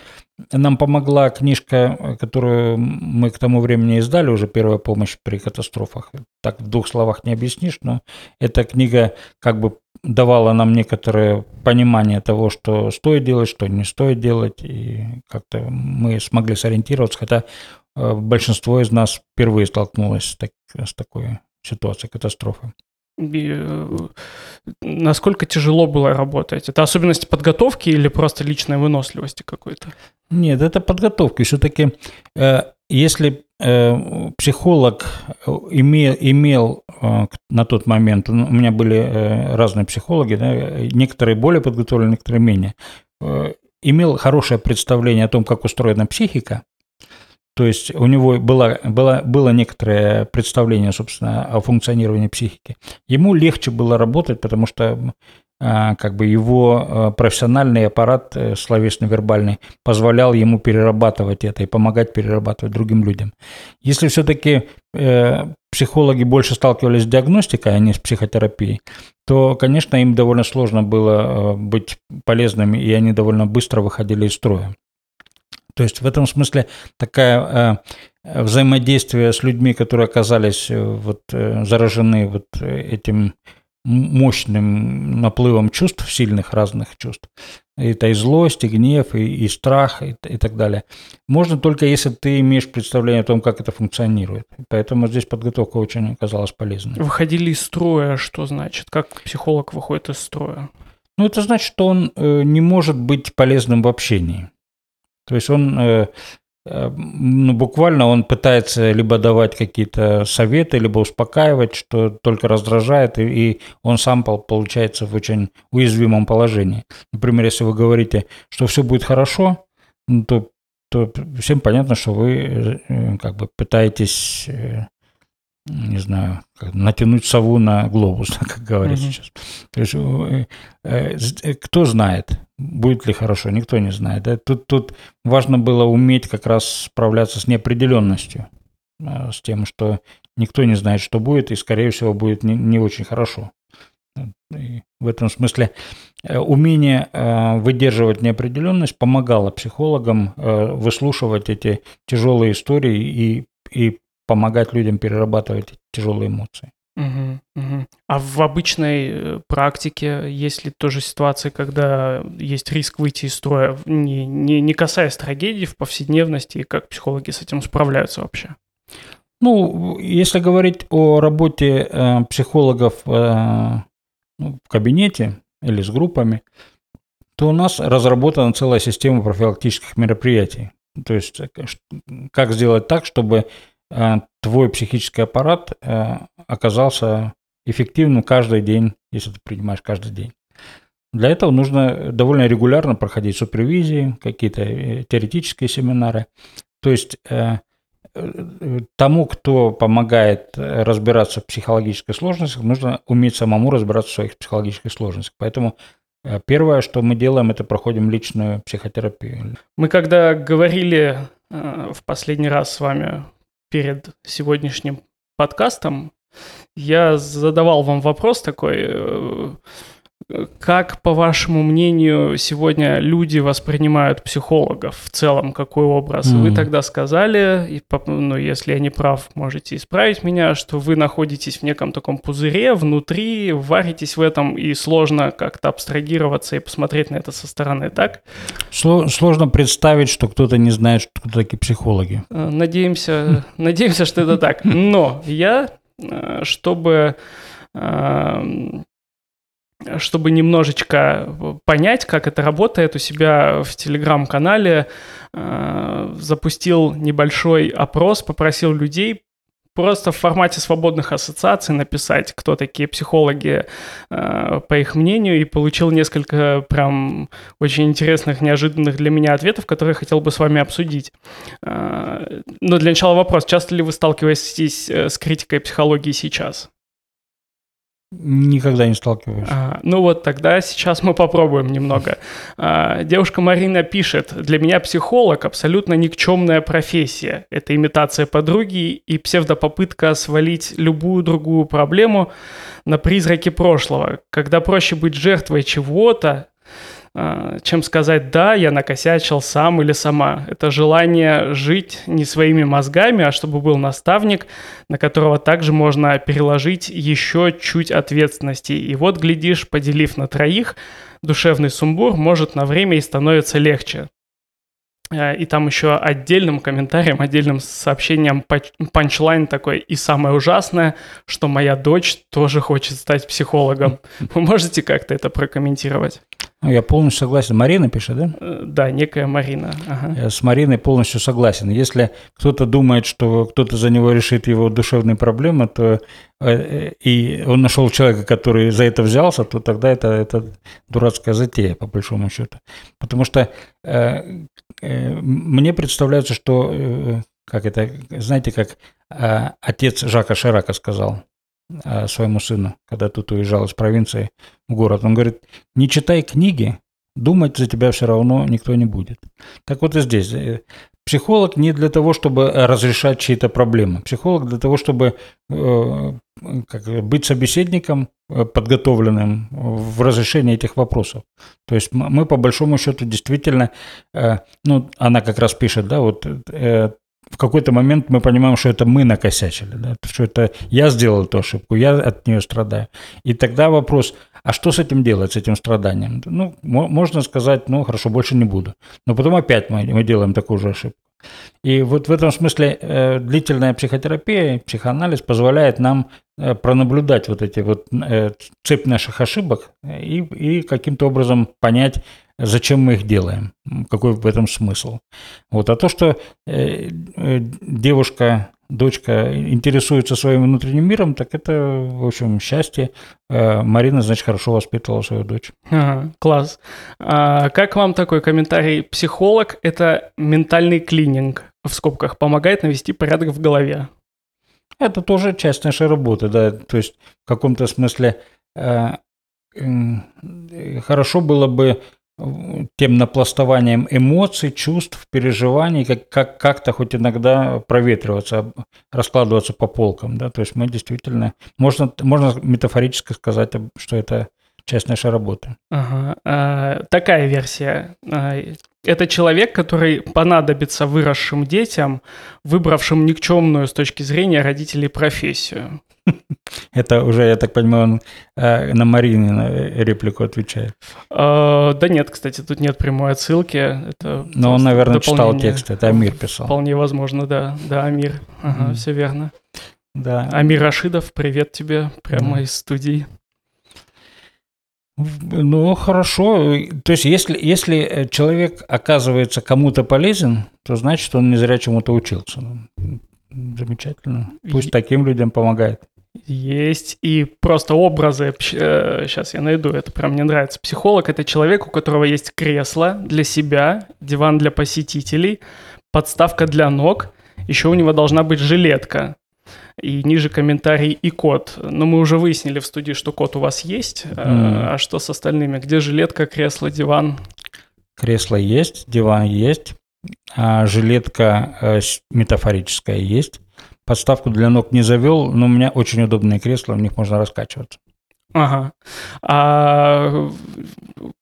нам помогла книжка, которую мы к тому времени издали, уже «Первая помощь при катастрофах». Так в двух словах не объяснишь, но эта книга как бы давала нам некоторое понимание того, что стоит делать, что не стоит делать, и как-то мы смогли сориентироваться, хотя э, большинство из нас впервые столкнулось с, так, с такой ситуацией катастрофы. Э, насколько тяжело было работать? Это особенности подготовки или просто личной выносливости какой-то? Нет, это подготовка. Все-таки, э, если психолог имел, имел на тот момент, ну, у меня были разные психологи, да, некоторые более подготовлены, некоторые менее, имел хорошее представление о том, как устроена психика, то есть у него было, было, было некоторое представление, собственно, о функционировании психики. Ему легче было работать, потому что как бы его а, профессиональный аппарат э, словесно-вербальный позволял ему перерабатывать это и помогать перерабатывать другим людям. Если все-таки э, психологи больше сталкивались с диагностикой, а не с психотерапией, то, конечно, им довольно сложно было э, быть полезными, и они довольно быстро выходили из строя. То есть в этом смысле такая взаимодействие с людьми, которые оказались вот, заражены вот этим мощным наплывом чувств, сильных разных чувств. Это и злость, и гнев, и, и страх, и, и так далее. Можно только если ты имеешь представление о том, как это функционирует. Поэтому здесь подготовка очень оказалась полезной. Выходили из строя, что значит? Как психолог выходит из строя? Ну, это значит, что он э, не может быть полезным в общении. То есть он э, ну, буквально он пытается либо давать какие-то советы, либо успокаивать, что только раздражает, и, и он сам получается в очень уязвимом положении. Например, если вы говорите, что все будет хорошо, ну, то, то всем понятно, что вы э, как бы пытаетесь не знаю, натянуть сову на глобус, как говорят угу. сейчас. То есть, э, э, кто знает, будет ли хорошо, никто не знает. Да? Тут, тут важно было уметь как раз справляться с неопределенностью, с тем, что никто не знает, что будет, и, скорее всего, будет не, не очень хорошо. И в этом смысле э, умение выдерживать неопределенность помогало психологам выслушивать эти тяжелые истории и, и помогать людям перерабатывать тяжелые эмоции. Угу, угу. А в обычной э, практике есть ли тоже ситуации, когда есть риск выйти из строя, не, не, не касаясь трагедий в повседневности, и как психологи с этим справляются вообще? Ну, если говорить о работе э, психологов э, ну, в кабинете или с группами, то у нас разработана целая система профилактических мероприятий. То есть, э, как сделать так, чтобы твой психический аппарат э, оказался эффективным каждый день, если ты принимаешь каждый день. Для этого нужно довольно регулярно проходить супервизии, какие-то теоретические семинары. То есть тому, кто помогает разбираться в психологической сложности, нужно уметь самому разбираться в своих психологических сложностях. Поэтому Э, первое, что мы делаем, это проходим личную психотерапию. Мы когда говорили э, в последний раз с вами перед сегодняшним подкастом, я задавал вам вопрос такой, э, как, по вашему мнению, сегодня люди воспринимают психологов в целом? Какой образ? Mm. Вы тогда сказали, и, ну, если я не прав, можете исправить меня, что вы находитесь в неком таком пузыре внутри, варитесь в этом, и сложно как-то абстрагироваться и посмотреть на это со стороны, так? Сложно представить, что кто-то не знает, что кто такие психологи. Э, надеемся, надеемся, что это так. Но я, э, чтобы эм, чтобы немножечко понять, как это работает, у себя в телеграм-канале э, запустил небольшой опрос, попросил людей просто в формате свободных ассоциаций написать, кто такие психологи, э, по их мнению, и получил несколько прям очень интересных, неожиданных для меня ответов, которые хотел бы с вами обсудить. Э, но для начала вопрос, часто ли вы сталкиваетесь э, с критикой психологии сейчас? Никогда не сталкиваюсь. А, ну вот тогда сейчас мы попробуем немного. А, девушка Марина пишет, для меня психолог абсолютно никчемная профессия. Это имитация подруги и псевдопопытка свалить любую другую проблему на призраки прошлого. Когда проще быть жертвой чего-то, чем сказать «да, я накосячил сам или сама». Это желание жить не своими мозгами, а чтобы был наставник, на которого также можно переложить еще чуть ответственности. И вот, глядишь, поделив на троих, душевный сумбур может на время и становится легче. А, и там еще отдельным комментарием, отдельным сообщением панчлайн такой. И самое ужасное, что моя дочь тоже хочет стать психологом. Вы можете как-то это прокомментировать? Ну, я полностью согласен. Марина пишет, да? Э, да, некая Марина. Ага. Я с Мариной полностью согласен. Если кто-то думает, что кто-то за него решит его душевные проблемы, то э, и он нашел человека, который за это взялся, то тогда это, это дурацкая затея, по большому счету. Потому что э, э, мне представляется, что, э, как это, знаете, как э, отец Жака Ширака сказал – Э, своему сыну, когда тут уезжал из провинции в город. Он говорит, не читай книги, думать за тебя все равно никто не будет. Так вот и здесь. Э, психолог не для того, чтобы разрешать чьи-то проблемы. Психолог для того, чтобы э, как, быть собеседником, подготовленным в разрешении этих вопросов. То есть мы по большому счету действительно, ну, она как раз пишет, да, вот в какой-то момент мы понимаем, что это мы накосячили, да, что это я сделал эту ошибку, я от нее страдаю. И тогда вопрос, а что с этим делать, с этим страданием? Ну, можно сказать, ну, хорошо, больше не буду. Но потом опять мы, мы делаем такую же ошибку. И вот в этом смысле э, длительная психотерапия, психоанализ позволяет нам э, пронаблюдать вот эти вот э, цепь наших ошибок и, и каким-то образом понять, зачем мы их делаем, какой в этом смысл. Вот. А то, что э, э, девушка, дочка интересуется своим внутренним миром, так это, в общем, счастье. Э, Марина, значит, хорошо воспитывала свою дочь. Ага, класс. А как вам такой комментарий? Психолог – это ментальный клининг, в скобках, помогает навести порядок в голове. Это тоже часть нашей работы, да. То есть в каком-то смысле хорошо было бы тем напластованием эмоций, чувств, переживаний, как, как, как-то хоть иногда проветриваться, раскладываться по полкам. Да? То есть мы действительно, можно, можно метафорически сказать, что это часть нашей работы. Ага. А, такая версия. А, это человек, который понадобится выросшим детям, выбравшим никчемную с точки зрения родителей профессию. Это уже, я так понимаю, он э, на Марины на реплику отвечает. Э, да нет, кстати, тут нет прямой отсылки. Это Но он, наверное, читал текст, это Амир писал. Вполне возможно, да. Да, Амир. Ага, все верно. Да. Амир Рашидов, привет тебе прямо из студии. Ну, хорошо. То есть, если, если человек оказывается кому-то полезен, то значит, он не зря чему-то учился. Замечательно. Пусть таким людям помогает. Есть. И просто образы, сейчас э, я найду, это прям мне нравится. Психолог – это человек, у которого есть кресло для себя, диван для посетителей, подставка для ног, еще у него должна быть жилетка и ниже комментарий и код. Но мы уже выяснили в студии, что код у вас есть. Mm. А что с остальными? Где жилетка, кресло, диван? Кресло есть, диван есть, а жилетка э, метафорическая есть. Подставку для ног не завел, но у меня очень удобные кресла, в них можно раскачиваться. Ага. А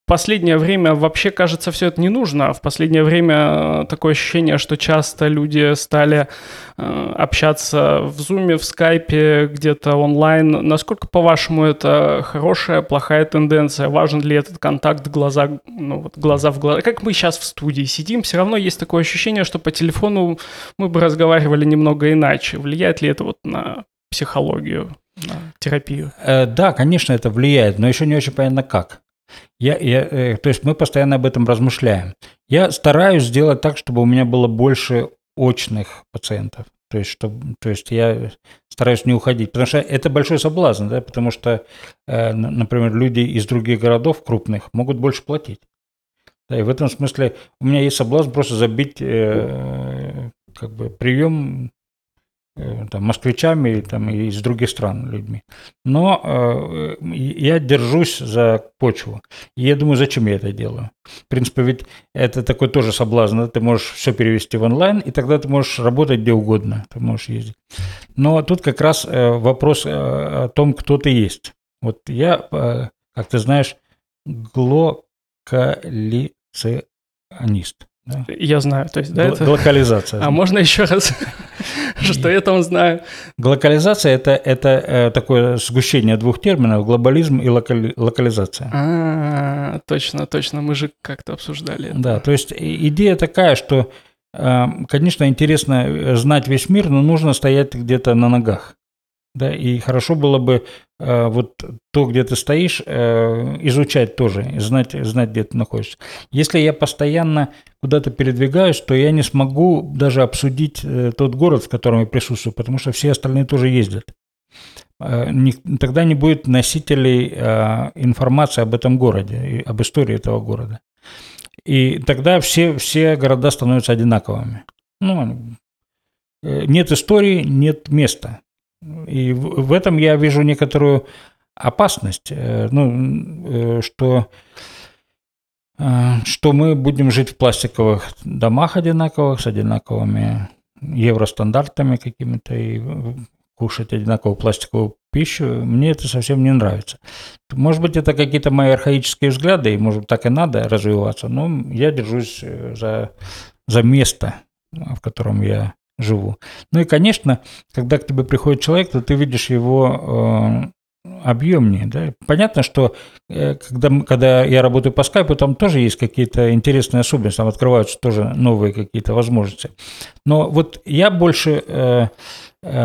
последнее время вообще, кажется, все это не нужно. В последнее время такое ощущение, что часто люди стали э, общаться в Zoom, в Skype, где-то онлайн. Насколько, по-вашему, это хорошая, плохая тенденция? Важен ли этот контакт глаза, ну, вот глаза в глаза? Как мы сейчас в студии сидим, все равно есть такое ощущение, что по телефону мы бы разговаривали немного иначе. Влияет ли это вот на психологию? Терапию? Э, да, конечно, это влияет, но еще не очень понятно как. Я, я, э, то есть мы постоянно об этом размышляем. Я стараюсь сделать так, чтобы у меня было больше очных пациентов. То есть, чтобы, то есть я стараюсь не уходить, потому что это большой соблазн, да, потому что, э, например, люди из других городов крупных могут больше платить. Да, и в этом смысле у меня есть соблазн просто забить э, как бы прием там, москвичами там, и из других стран людьми. Но э, я держусь за почву. И я думаю, зачем я это делаю? В принципе, ведь это такой тоже соблазн. Да? Ты можешь все перевести в онлайн, и тогда ты можешь работать где угодно. Ты можешь ездить. Но тут как раз э, вопрос э, о том, кто ты есть. Вот я, э, как ты знаешь, глокалиционист. Да? Я знаю, то есть, да, это... Локализация. А можно еще раз, что я там знаю? Глокализация это, – это э, такое сгущение двух терминов – глобализм и локали... локализация. А, точно, точно, мы же как-то обсуждали это. Да, то есть идея такая, что, э, конечно, интересно знать весь мир, но нужно стоять где-то на ногах. Да, и хорошо было бы э, вот то, где ты стоишь, э, изучать тоже, знать, знать, где ты находишься. Если я постоянно куда-то передвигаюсь, то я не смогу даже обсудить э, тот город, в котором я присутствую, потому что все остальные тоже ездят. Э, не, тогда не будет носителей э, информации об этом городе, об истории этого города. И тогда все, все города становятся одинаковыми. Ну, э, нет истории, нет места. И в этом я вижу некоторую опасность, э, ну, э, что, э, что мы будем жить в пластиковых домах одинаковых, с одинаковыми евростандартами какими-то и кушать одинаковую пластиковую пищу, мне это совсем не нравится. Может быть, это какие-то мои архаические взгляды, и, может, так и надо развиваться, но я держусь за, за место, в котором я живу. Ну и, конечно, когда к тебе приходит человек, то ты видишь его э, объемнее. Да? Понятно, что э, когда, когда я работаю по скайпу, там тоже есть какие-то интересные особенности, там открываются тоже новые какие-то возможности. Но вот я больше э,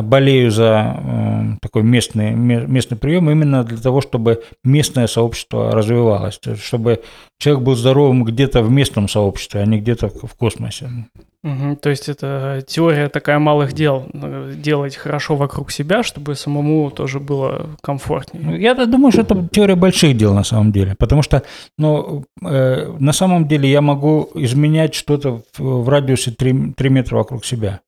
болею за э, такой местный, местный прием именно для того, чтобы местное сообщество развивалось, чтобы человек был здоровым где-то в местном сообществе, а не где-то в космосе. Угу, то есть это теория такая малых дел, э, делать хорошо вокруг себя, чтобы самому тоже было комфортнее. Ну, я думаю, что это теория больших дел на самом деле, потому что ну, э, на самом деле я могу изменять что-то в, в радиусе 3, 3 метра вокруг себя.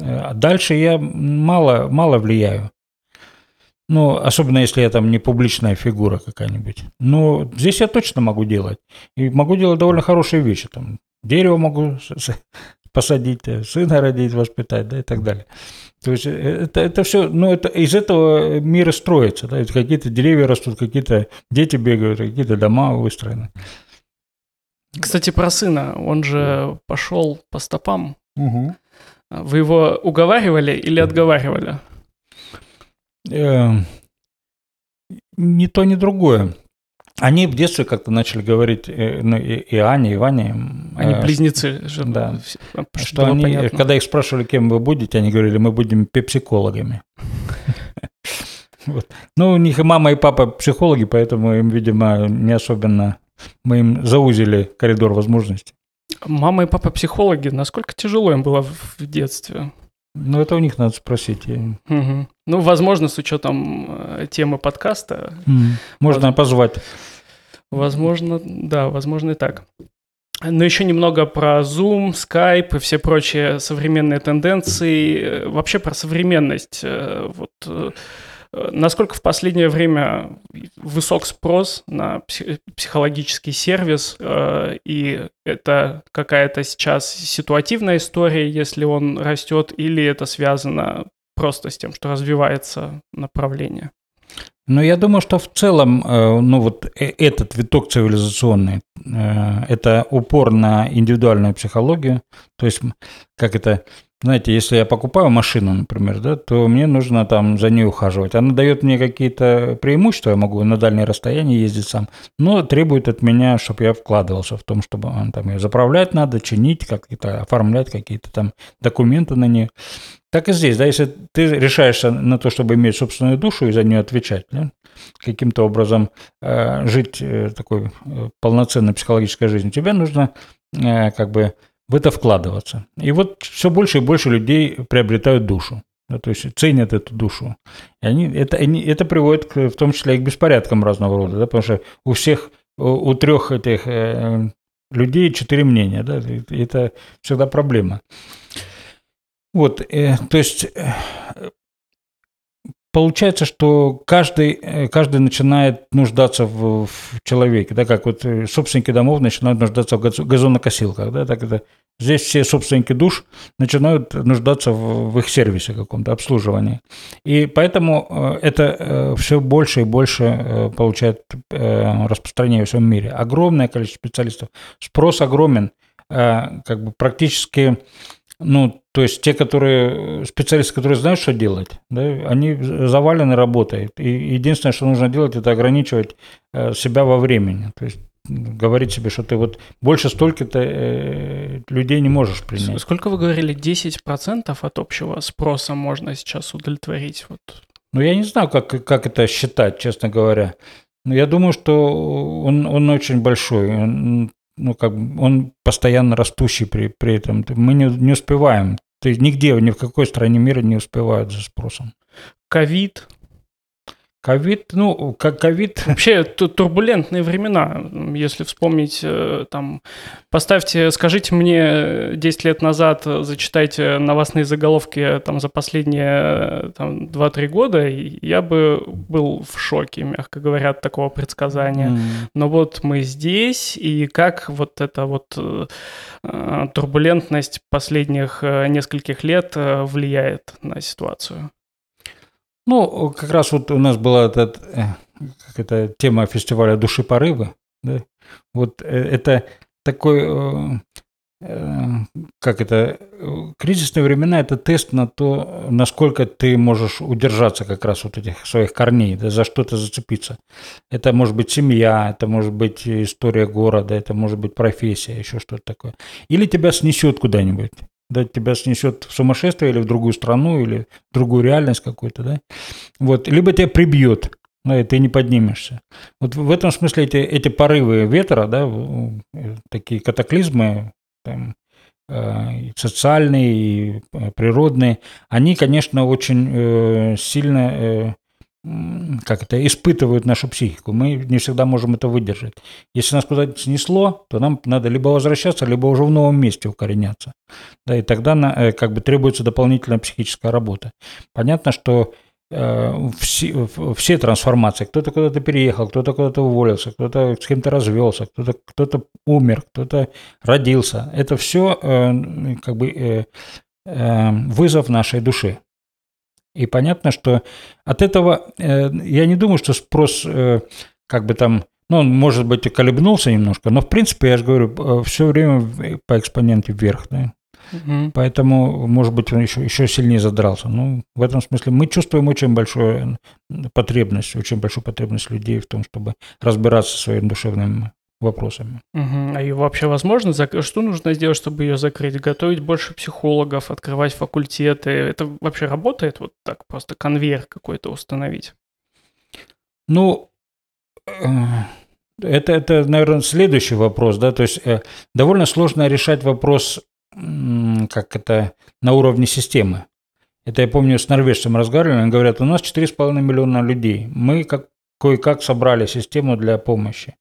А дальше я мало, мало влияю. Ну, особенно если я там не публичная фигура какая-нибудь. Но здесь я точно могу делать. И могу делать довольно хорошие вещи. Там дерево могу посадить, сына родить, воспитать, да, и так далее. То есть это, это все, ну, это из этого мир строится, да, какие-то деревья растут, какие-то дети бегают, какие-то дома выстроены. Кстати, про сына, он же пошел по стопам. Угу. Вы его уговаривали или отговаривали? Э, ни то, ни другое. Они в детстве как-то начали говорить, э, ну, и, и Аня, и Ваня. Они э, близнецы же. Да. Что они, понятно. когда их спрашивали, кем вы будете, они говорили, мы будем пепсикологами. Вот. Ну, у них и мама, и папа психологи, поэтому им, видимо, не особенно мы им заузили коридор возможностей. Мама и папа психологи. Насколько тяжело им было в детстве? Ну, это у них надо спросить. Угу. Ну, возможно, с учетом э, темы подкаста. Можно воз... позвать. Возможно, да, возможно и так. Но еще немного про Zoom, Skype и все прочие современные тенденции. Э, вообще про современность. Э, вот насколько в последнее время высок спрос на психологический сервис, и это какая-то сейчас ситуативная история, если он растет, или это связано просто с тем, что развивается направление. Ну, я думаю, что в целом, э, ну, вот э, этот виток цивилизационный, э, это упор на индивидуальную психологию, то есть, как это, знаете, если я покупаю машину, например, да, то мне нужно там за ней ухаживать. Она дает мне какие-то преимущества, я могу на дальние расстояния ездить сам, но требует от меня, чтобы я вкладывался в том, чтобы он, там ее заправлять надо, чинить, как-то оформлять какие-то там документы на нее. Так и здесь, да, если ты решаешься на то, чтобы иметь собственную душу и за нее отвечать, да, каким-то образом э, жить э, такой э, полноценной психологической жизнью, тебе нужно э, как бы в это вкладываться. И вот все больше и больше людей приобретают душу. Да, то есть ценят эту душу. И они, это, они, это приводит к, в том числе и к беспорядкам разного рода, да, потому что у всех, у, у трех этих э, людей четыре мнения, да, это всегда проблема. Вот, э, то есть э, получается, что каждый, э, каждый начинает нуждаться в, в человеке, да, как вот э, собственники домов начинают нуждаться в газонокосилках, да, так это здесь все собственники душ начинают нуждаться в, в их сервисе каком-то, обслуживании. И поэтому э, это все больше и больше получает распространение в всем мире. Огромное количество специалистов, спрос огромен, как бы практически ну, то есть те, которые, специалисты, которые знают, что делать, да, они завалены работой. И единственное, что нужно делать, это ограничивать э, себя во времени. То есть говорить себе, что ты вот больше столько-то э, людей не можешь принять. Сколько вы говорили, 10% от общего спроса можно сейчас удовлетворить? Вот. Ну, я не знаю, как, как это считать, честно говоря. Но я думаю, что он, он очень большой ну, как бы он постоянно растущий при, при этом. Мы не, не успеваем. То есть нигде, ни в какой стране мира не успевают за спросом. Ковид, Ковид, ну, как ковид... Вообще турбулентные времена, если вспомнить, э, там, поставьте, скажите мне 10 лет назад, зачитайте новостные заголовки там за последние там, 2-3 года, я бы был в шоке, мягко говоря, от такого предсказания. Mm. Но вот мы здесь, и как вот эта вот э, турбулентность последних э, нескольких лет влияет на ситуацию? Ну, как раз вот у нас была эта, э, как это, тема фестиваля «Души порывы». Да? Вот э, это такой, э, как это, кризисные времена – это тест на то, насколько ты можешь удержаться как раз вот этих своих корней, да, за что-то зацепиться. Это может быть семья, это может быть история города, это может быть профессия, еще что-то такое. Или тебя снесет куда-нибудь да, тебя снесет в сумасшествие или в другую страну, или в другую реальность какую-то, да, вот, либо тебя прибьет, да, и ты не поднимешься. Вот в этом смысле эти, эти порывы ветра, да, такие катаклизмы, там, э, социальные и э, природные, они, конечно, очень э, сильно как это, испытывают нашу психику. Мы не всегда можем это выдержать. Если нас куда-то снесло, то нам надо либо возвращаться, либо уже в новом месте укореняться. Да, и тогда на, э, как бы требуется дополнительная психическая работа. Понятно, что э, все, все трансформации. Кто-то куда-то переехал, кто-то куда-то уволился, кто-то с кем-то развелся, кто-то кто умер, кто-то родился. Это все э, как бы вызов нашей души. И понятно, что от этого э, я не думаю, что спрос э, как бы там, ну, он, может быть, и колебнулся немножко, но, в принципе, я же говорю, э, все время по экспоненте вверх, да. Угу. Поэтому, может быть, он еще, еще сильнее задрался. Ну, в этом смысле мы чувствуем очень большую потребность, очень большую потребность людей в том, чтобы разбираться со своими душевными вопросами. Угу. А и вообще возможно, что нужно сделать, чтобы ее закрыть? Готовить больше психологов, открывать факультеты? Это вообще работает вот так, просто конвейер какой-то установить? Ну, э, это, это, наверное, следующий вопрос, да, то есть э, довольно сложно решать вопрос, как это, на уровне системы. Это я помню, с норвежцем разговаривали, они говорят, у нас 4,5 миллиона людей, мы как, кое-как собрали систему для помощи.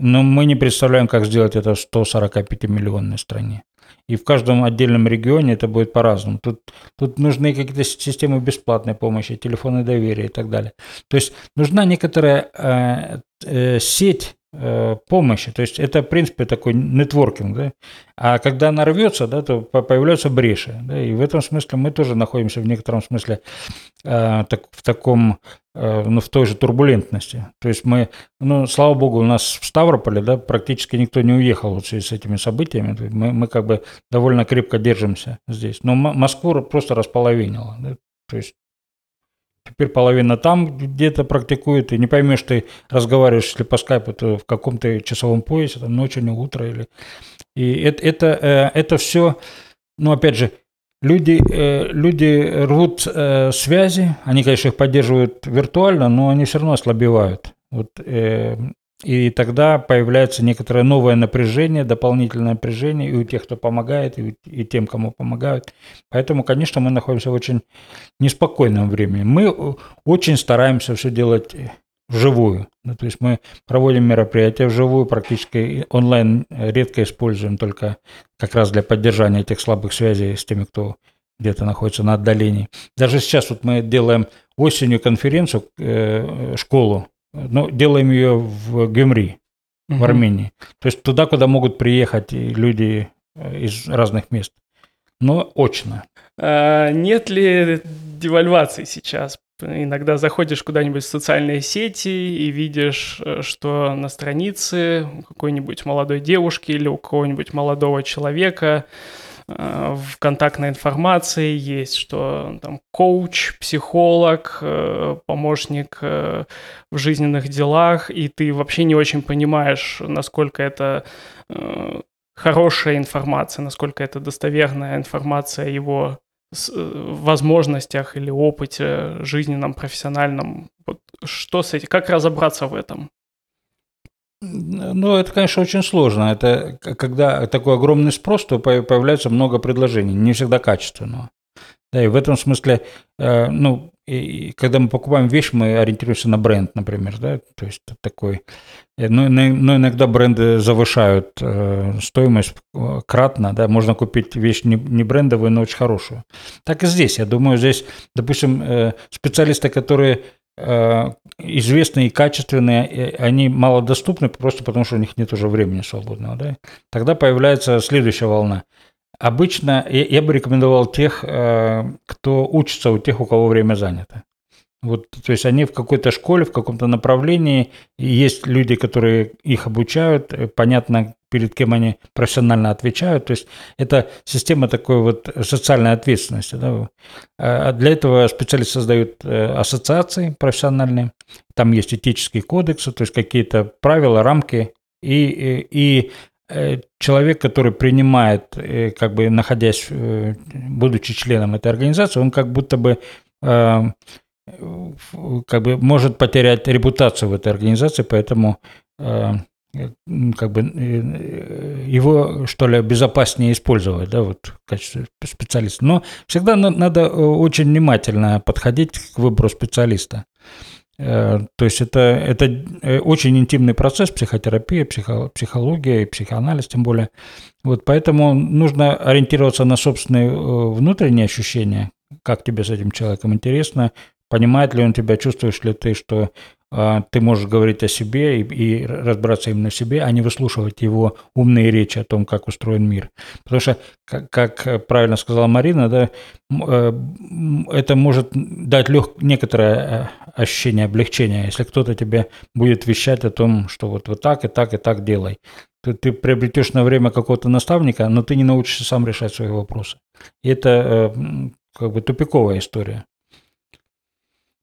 Но мы не представляем, как сделать это в 145-миллионной стране. И в каждом отдельном регионе это будет по-разному. Тут, тут нужны какие-то системы бесплатной помощи, телефоны доверия и так далее. То есть нужна некоторая э, э, сеть помощи. То есть это, в принципе, такой нетворкинг. Да? А когда она рвется, да, то появляются бреши. Да? И в этом смысле мы тоже находимся в некотором смысле э, так, в таком, э, ну, в той же турбулентности. То есть мы, ну, слава богу, у нас в Ставрополе да, практически никто не уехал вот с этими событиями. Мы, мы как бы довольно крепко держимся здесь. Но Москву просто располовинило. Да? То есть Теперь половина там где-то практикует, и не поймешь, ты разговариваешь, если по скайпу, то в каком-то часовом поясе, там ночью, не утро. Или... И это, это, э, это все, ну, опять же, люди, э, люди рвут э, связи, они, конечно, их поддерживают виртуально, но они все равно ослабевают. Вот и тогда появляется некоторое новое напряжение, дополнительное напряжение и у тех, кто помогает, и, и тем, кому помогают. Поэтому, конечно, мы находимся в очень неспокойном времени. Мы очень стараемся все делать вживую. Ну, то есть мы проводим мероприятия вживую, практически онлайн редко используем, только как раз для поддержания этих слабых связей с теми, кто где-то находится на отдалении. Даже сейчас вот мы делаем осенью конференцию, э, школу но делаем ее в Гюмри, угу. в Армении. То есть туда, куда могут приехать люди э, из разных мест. Но очно. А нет ли девальвации сейчас? Иногда заходишь куда-нибудь в социальные сети и видишь, э, что на странице у какой-нибудь молодой девушки или у какого-нибудь молодого человека в контактной информации есть, что там коуч, психолог, э, помощник э, в жизненных делах, и ты вообще не очень понимаешь, насколько это хорошая информация, насколько это достоверная информация о его возможностях или опыте жизненном, профессиональном. Вот что с этим, как разобраться в этом? Ну, это, конечно, очень сложно. Это когда такой огромный спрос, то появляется много предложений, не всегда качественного. Да, и в этом смысле, э, ну, и, когда мы покупаем вещь, мы ориентируемся на бренд, например, да, то есть такой. Э, но, но иногда бренды завышают э, стоимость кратно, да, можно купить вещь не, не брендовую, но очень хорошую. Так и здесь, я думаю, здесь, допустим, специалисты, которые Э, известные и качественные, они малодоступны просто потому, что у них нет уже времени свободного. Да? Тогда появляется следующая волна. Обычно я бы рекомендовал тех, э, кто учится у тех, у кого время занято. Вот, то есть они в какой-то школе, в каком-то направлении, есть люди, которые их обучают, э, понятно, перед кем они профессионально отвечают. То есть это система такой вот социальной ответственности. Да? А для этого специалисты создают э, ассоциации профессиональные, там есть этические кодексы, то есть какие-то правила, рамки, и, и, и э, человек, который принимает, как бы находясь, будучи членом этой организации, он как будто бы как бы может потерять репутацию в этой организации, поэтому э, как бы э, его, что ли, безопаснее использовать, да, вот в качестве специалиста. Но всегда надо э, очень внимательно подходить к выбору специалиста. То есть это, это очень интимный процесс, психотерапия, психо, психология и психоанализ тем более. Вот поэтому нужно ориентироваться на собственные внутренние ощущения, как тебе с этим человеком интересно, понимает ли он тебя, чувствуешь ли ты, что э, ты можешь говорить о себе и, и разбираться именно в себе, а не выслушивать его умные речи о том, как устроен мир. Потому что, как, как правильно сказала Марина, да, э, это может дать лег, некоторое э, ощущение облегчения, если кто-то тебе будет вещать о том, что вот, вот так и так и так делай. Ты, ты приобретешь на время какого-то наставника, но ты не научишься сам решать свои вопросы. И это э, как бы тупиковая история.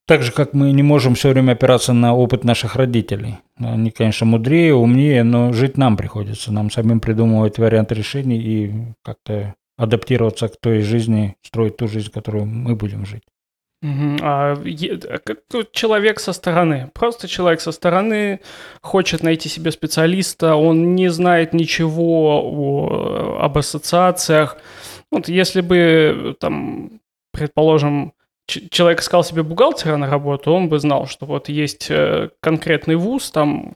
Так же, как мы не можем все время опираться на опыт наших родителей. Они, конечно, мудрее, умнее, но жить нам приходится. Нам самим придумывать варианты решений и как-то адаптироваться к той жизни, строить ту жизнь, которую мы будем жить. А как человек со стороны, просто человек со стороны хочет найти себе специалиста, он не знает ничего о, об ассоциациях. Вот если бы там, предположим, человек искал себе бухгалтера на работу, он бы знал, что вот есть э, конкретный вуз, там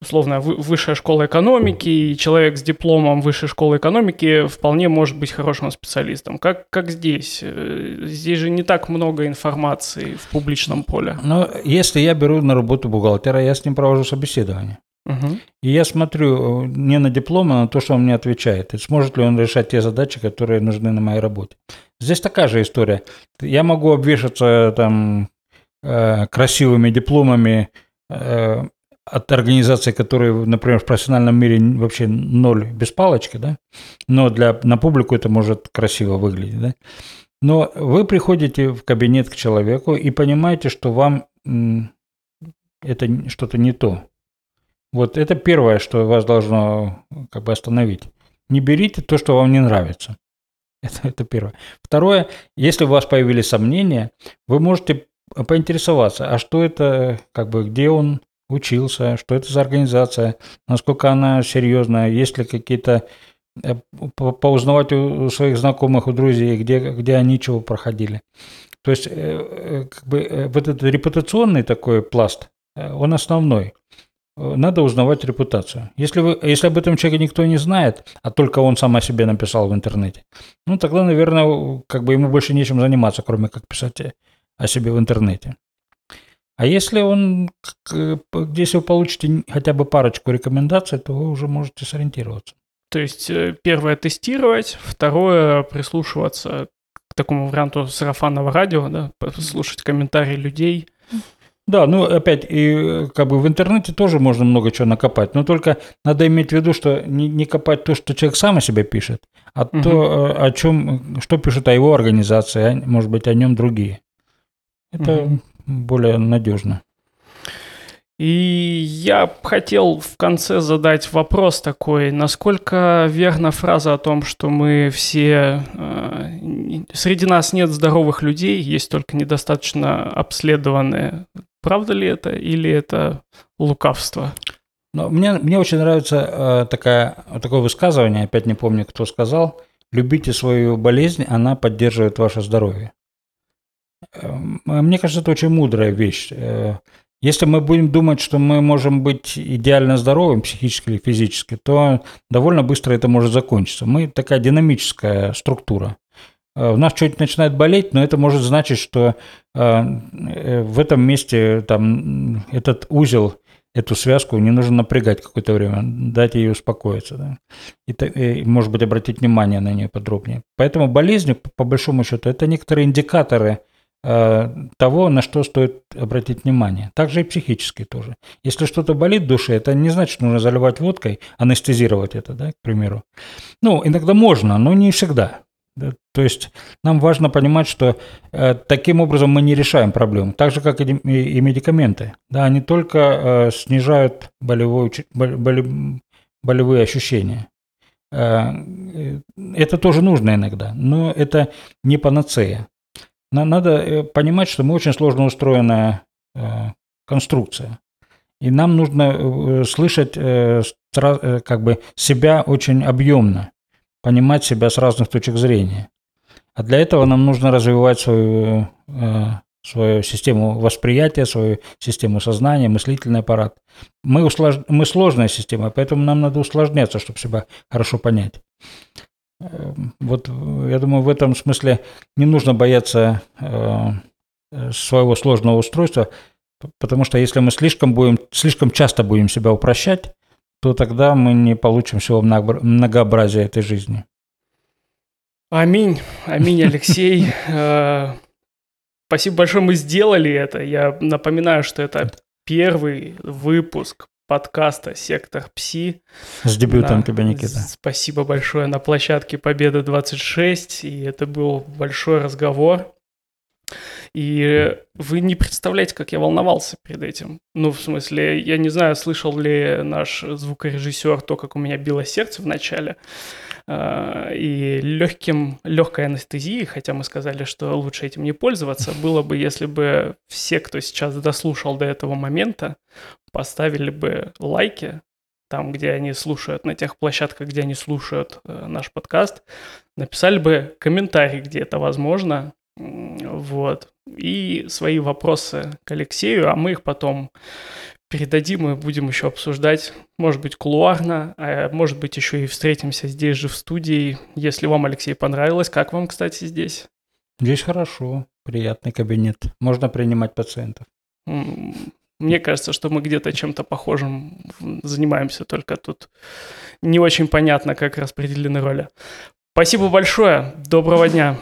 условно высшая школа экономики, и человек с дипломом высшей школы экономики вполне может быть хорошим специалистом. Как, как здесь? Э, здесь же не так много информации в публичном поле. Но если я беру на работу бухгалтера, я с ним провожу собеседование. Угу. И я смотрю э, не на диплом, а на то, что он мне отвечает. И сможет ли он решать те задачи, которые нужны на моей работе. Здесь такая же история. Я могу обвешаться там э, красивыми дипломами э, от организации, которые, например, в профессиональном мире вообще ноль без палочки, да, но для, на публику это может красиво выглядеть, да. Но вы приходите в кабинет к человеку и понимаете, что вам это что-то не то. Вот это первое, что вас должно как бы остановить. Не берите то, что вам не нравится. Это, это первое. Второе, если у вас появились сомнения, вы можете поинтересоваться, а что это, как бы, где он учился, что это за организация, насколько она серьезная, есть ли какие-то э, поузнавать у своих знакомых, у друзей, где, где они чего проходили. То есть, э, э, как бы, вот этот репутационный такой пласт, он основной надо узнавать репутацию. Если, вы, если об этом человеке никто не знает, а только он сам о себе написал в интернете, ну тогда, наверное, как бы ему больше нечем заниматься, кроме как писать о себе в интернете. А если он, если вы получите хотя бы парочку рекомендаций, то вы уже можете сориентироваться. То есть э, первое тестировать, второе прислушиваться к такому варианту сарафанного радио, да, слушать комментарии людей – да, ну опять, и как бы в интернете тоже можно много чего накопать, но только надо иметь в виду, что не, не копать то, что человек сам о себе пишет, а угу. то, э, о чем, что пишут о его организации, а, может быть, о нем другие. Это угу. более надежно. И я хотел в конце задать вопрос такой, насколько верна фраза о том, что мы все... Э, среди нас нет здоровых людей, есть только недостаточно обследованные Правда ли это или это лукавство? Но мне, мне очень нравится э, такая, такое высказывание, опять не помню, кто сказал. Любите свою болезнь, она поддерживает ваше здоровье. Э, мне кажется, это очень мудрая вещь. Э, если мы будем думать, что мы можем быть идеально здоровым психически или физически, то довольно быстро это может закончиться. Мы такая динамическая структура. Э, у нас что-нибудь начинает болеть, но это может значить, что э, э, в этом месте там этот узел, эту связку не нужно напрягать какое-то время, дать ей успокоиться. Да? И, и, может быть, обратить внимание на нее подробнее. Поэтому болезни, по большому счету, это некоторые индикаторы того, на что стоит обратить внимание. Также и психически тоже. Если что-то болит в душе, это не значит, что нужно заливать водкой, анестезировать это, да, к примеру. Ну, иногда можно, но не всегда. То есть нам важно понимать, что э, таким образом мы не решаем проблему, так же как и, и, и медикаменты. Да, они только э, снижают болевой, боле, болевые ощущения. Э, э, это тоже нужно иногда, но это не панацея. Надо э, понимать, что мы очень сложно устроенная э, конструкция. И нам нужно слышать как бы себя очень объемно понимать себя с разных точек зрения. А для этого нам нужно развивать свою, э, свою систему восприятия, свою систему сознания, мыслительный аппарат. Мы, услож... мы сложная система, поэтому нам надо усложняться, чтобы себя хорошо понять. Э, вот я думаю, в этом смысле не нужно бояться э, своего сложного устройства, потому что если мы слишком, будем, слишком часто будем себя упрощать, то тогда мы не получим всего многообразия этой жизни. Аминь, аминь, Алексей. Э, спасибо большое, мы сделали это. Я напоминаю, что это первый выпуск подкаста «Сектор Пси». С дебютом тебя, Никита. Спасибо большое на площадке Победа 26, и это был большой разговор. И вы не представляете, как я волновался перед этим. Ну, в смысле, я не знаю, слышал ли наш звукорежиссер то, как у меня било сердце в начале. А, и легким, легкой анестезией, хотя мы сказали, что лучше этим не пользоваться, было бы, если бы все, кто сейчас дослушал до этого момента, поставили бы лайки там, где они слушают, на тех площадках, где они слушают э, наш подкаст, написали бы комментарий, где это возможно, вот. И свои вопросы к Алексею, а мы их потом передадим и будем еще обсуждать, может быть, кулуарно, а может быть, еще и встретимся здесь же в студии. Если вам, Алексей, понравилось, как вам, кстати, здесь? Здесь хорошо, приятный кабинет. Можно принимать пациентов. Мне кажется, что мы где-то чем-то похожим занимаемся, только тут не очень понятно, как распределены роли. Спасибо большое, доброго дня.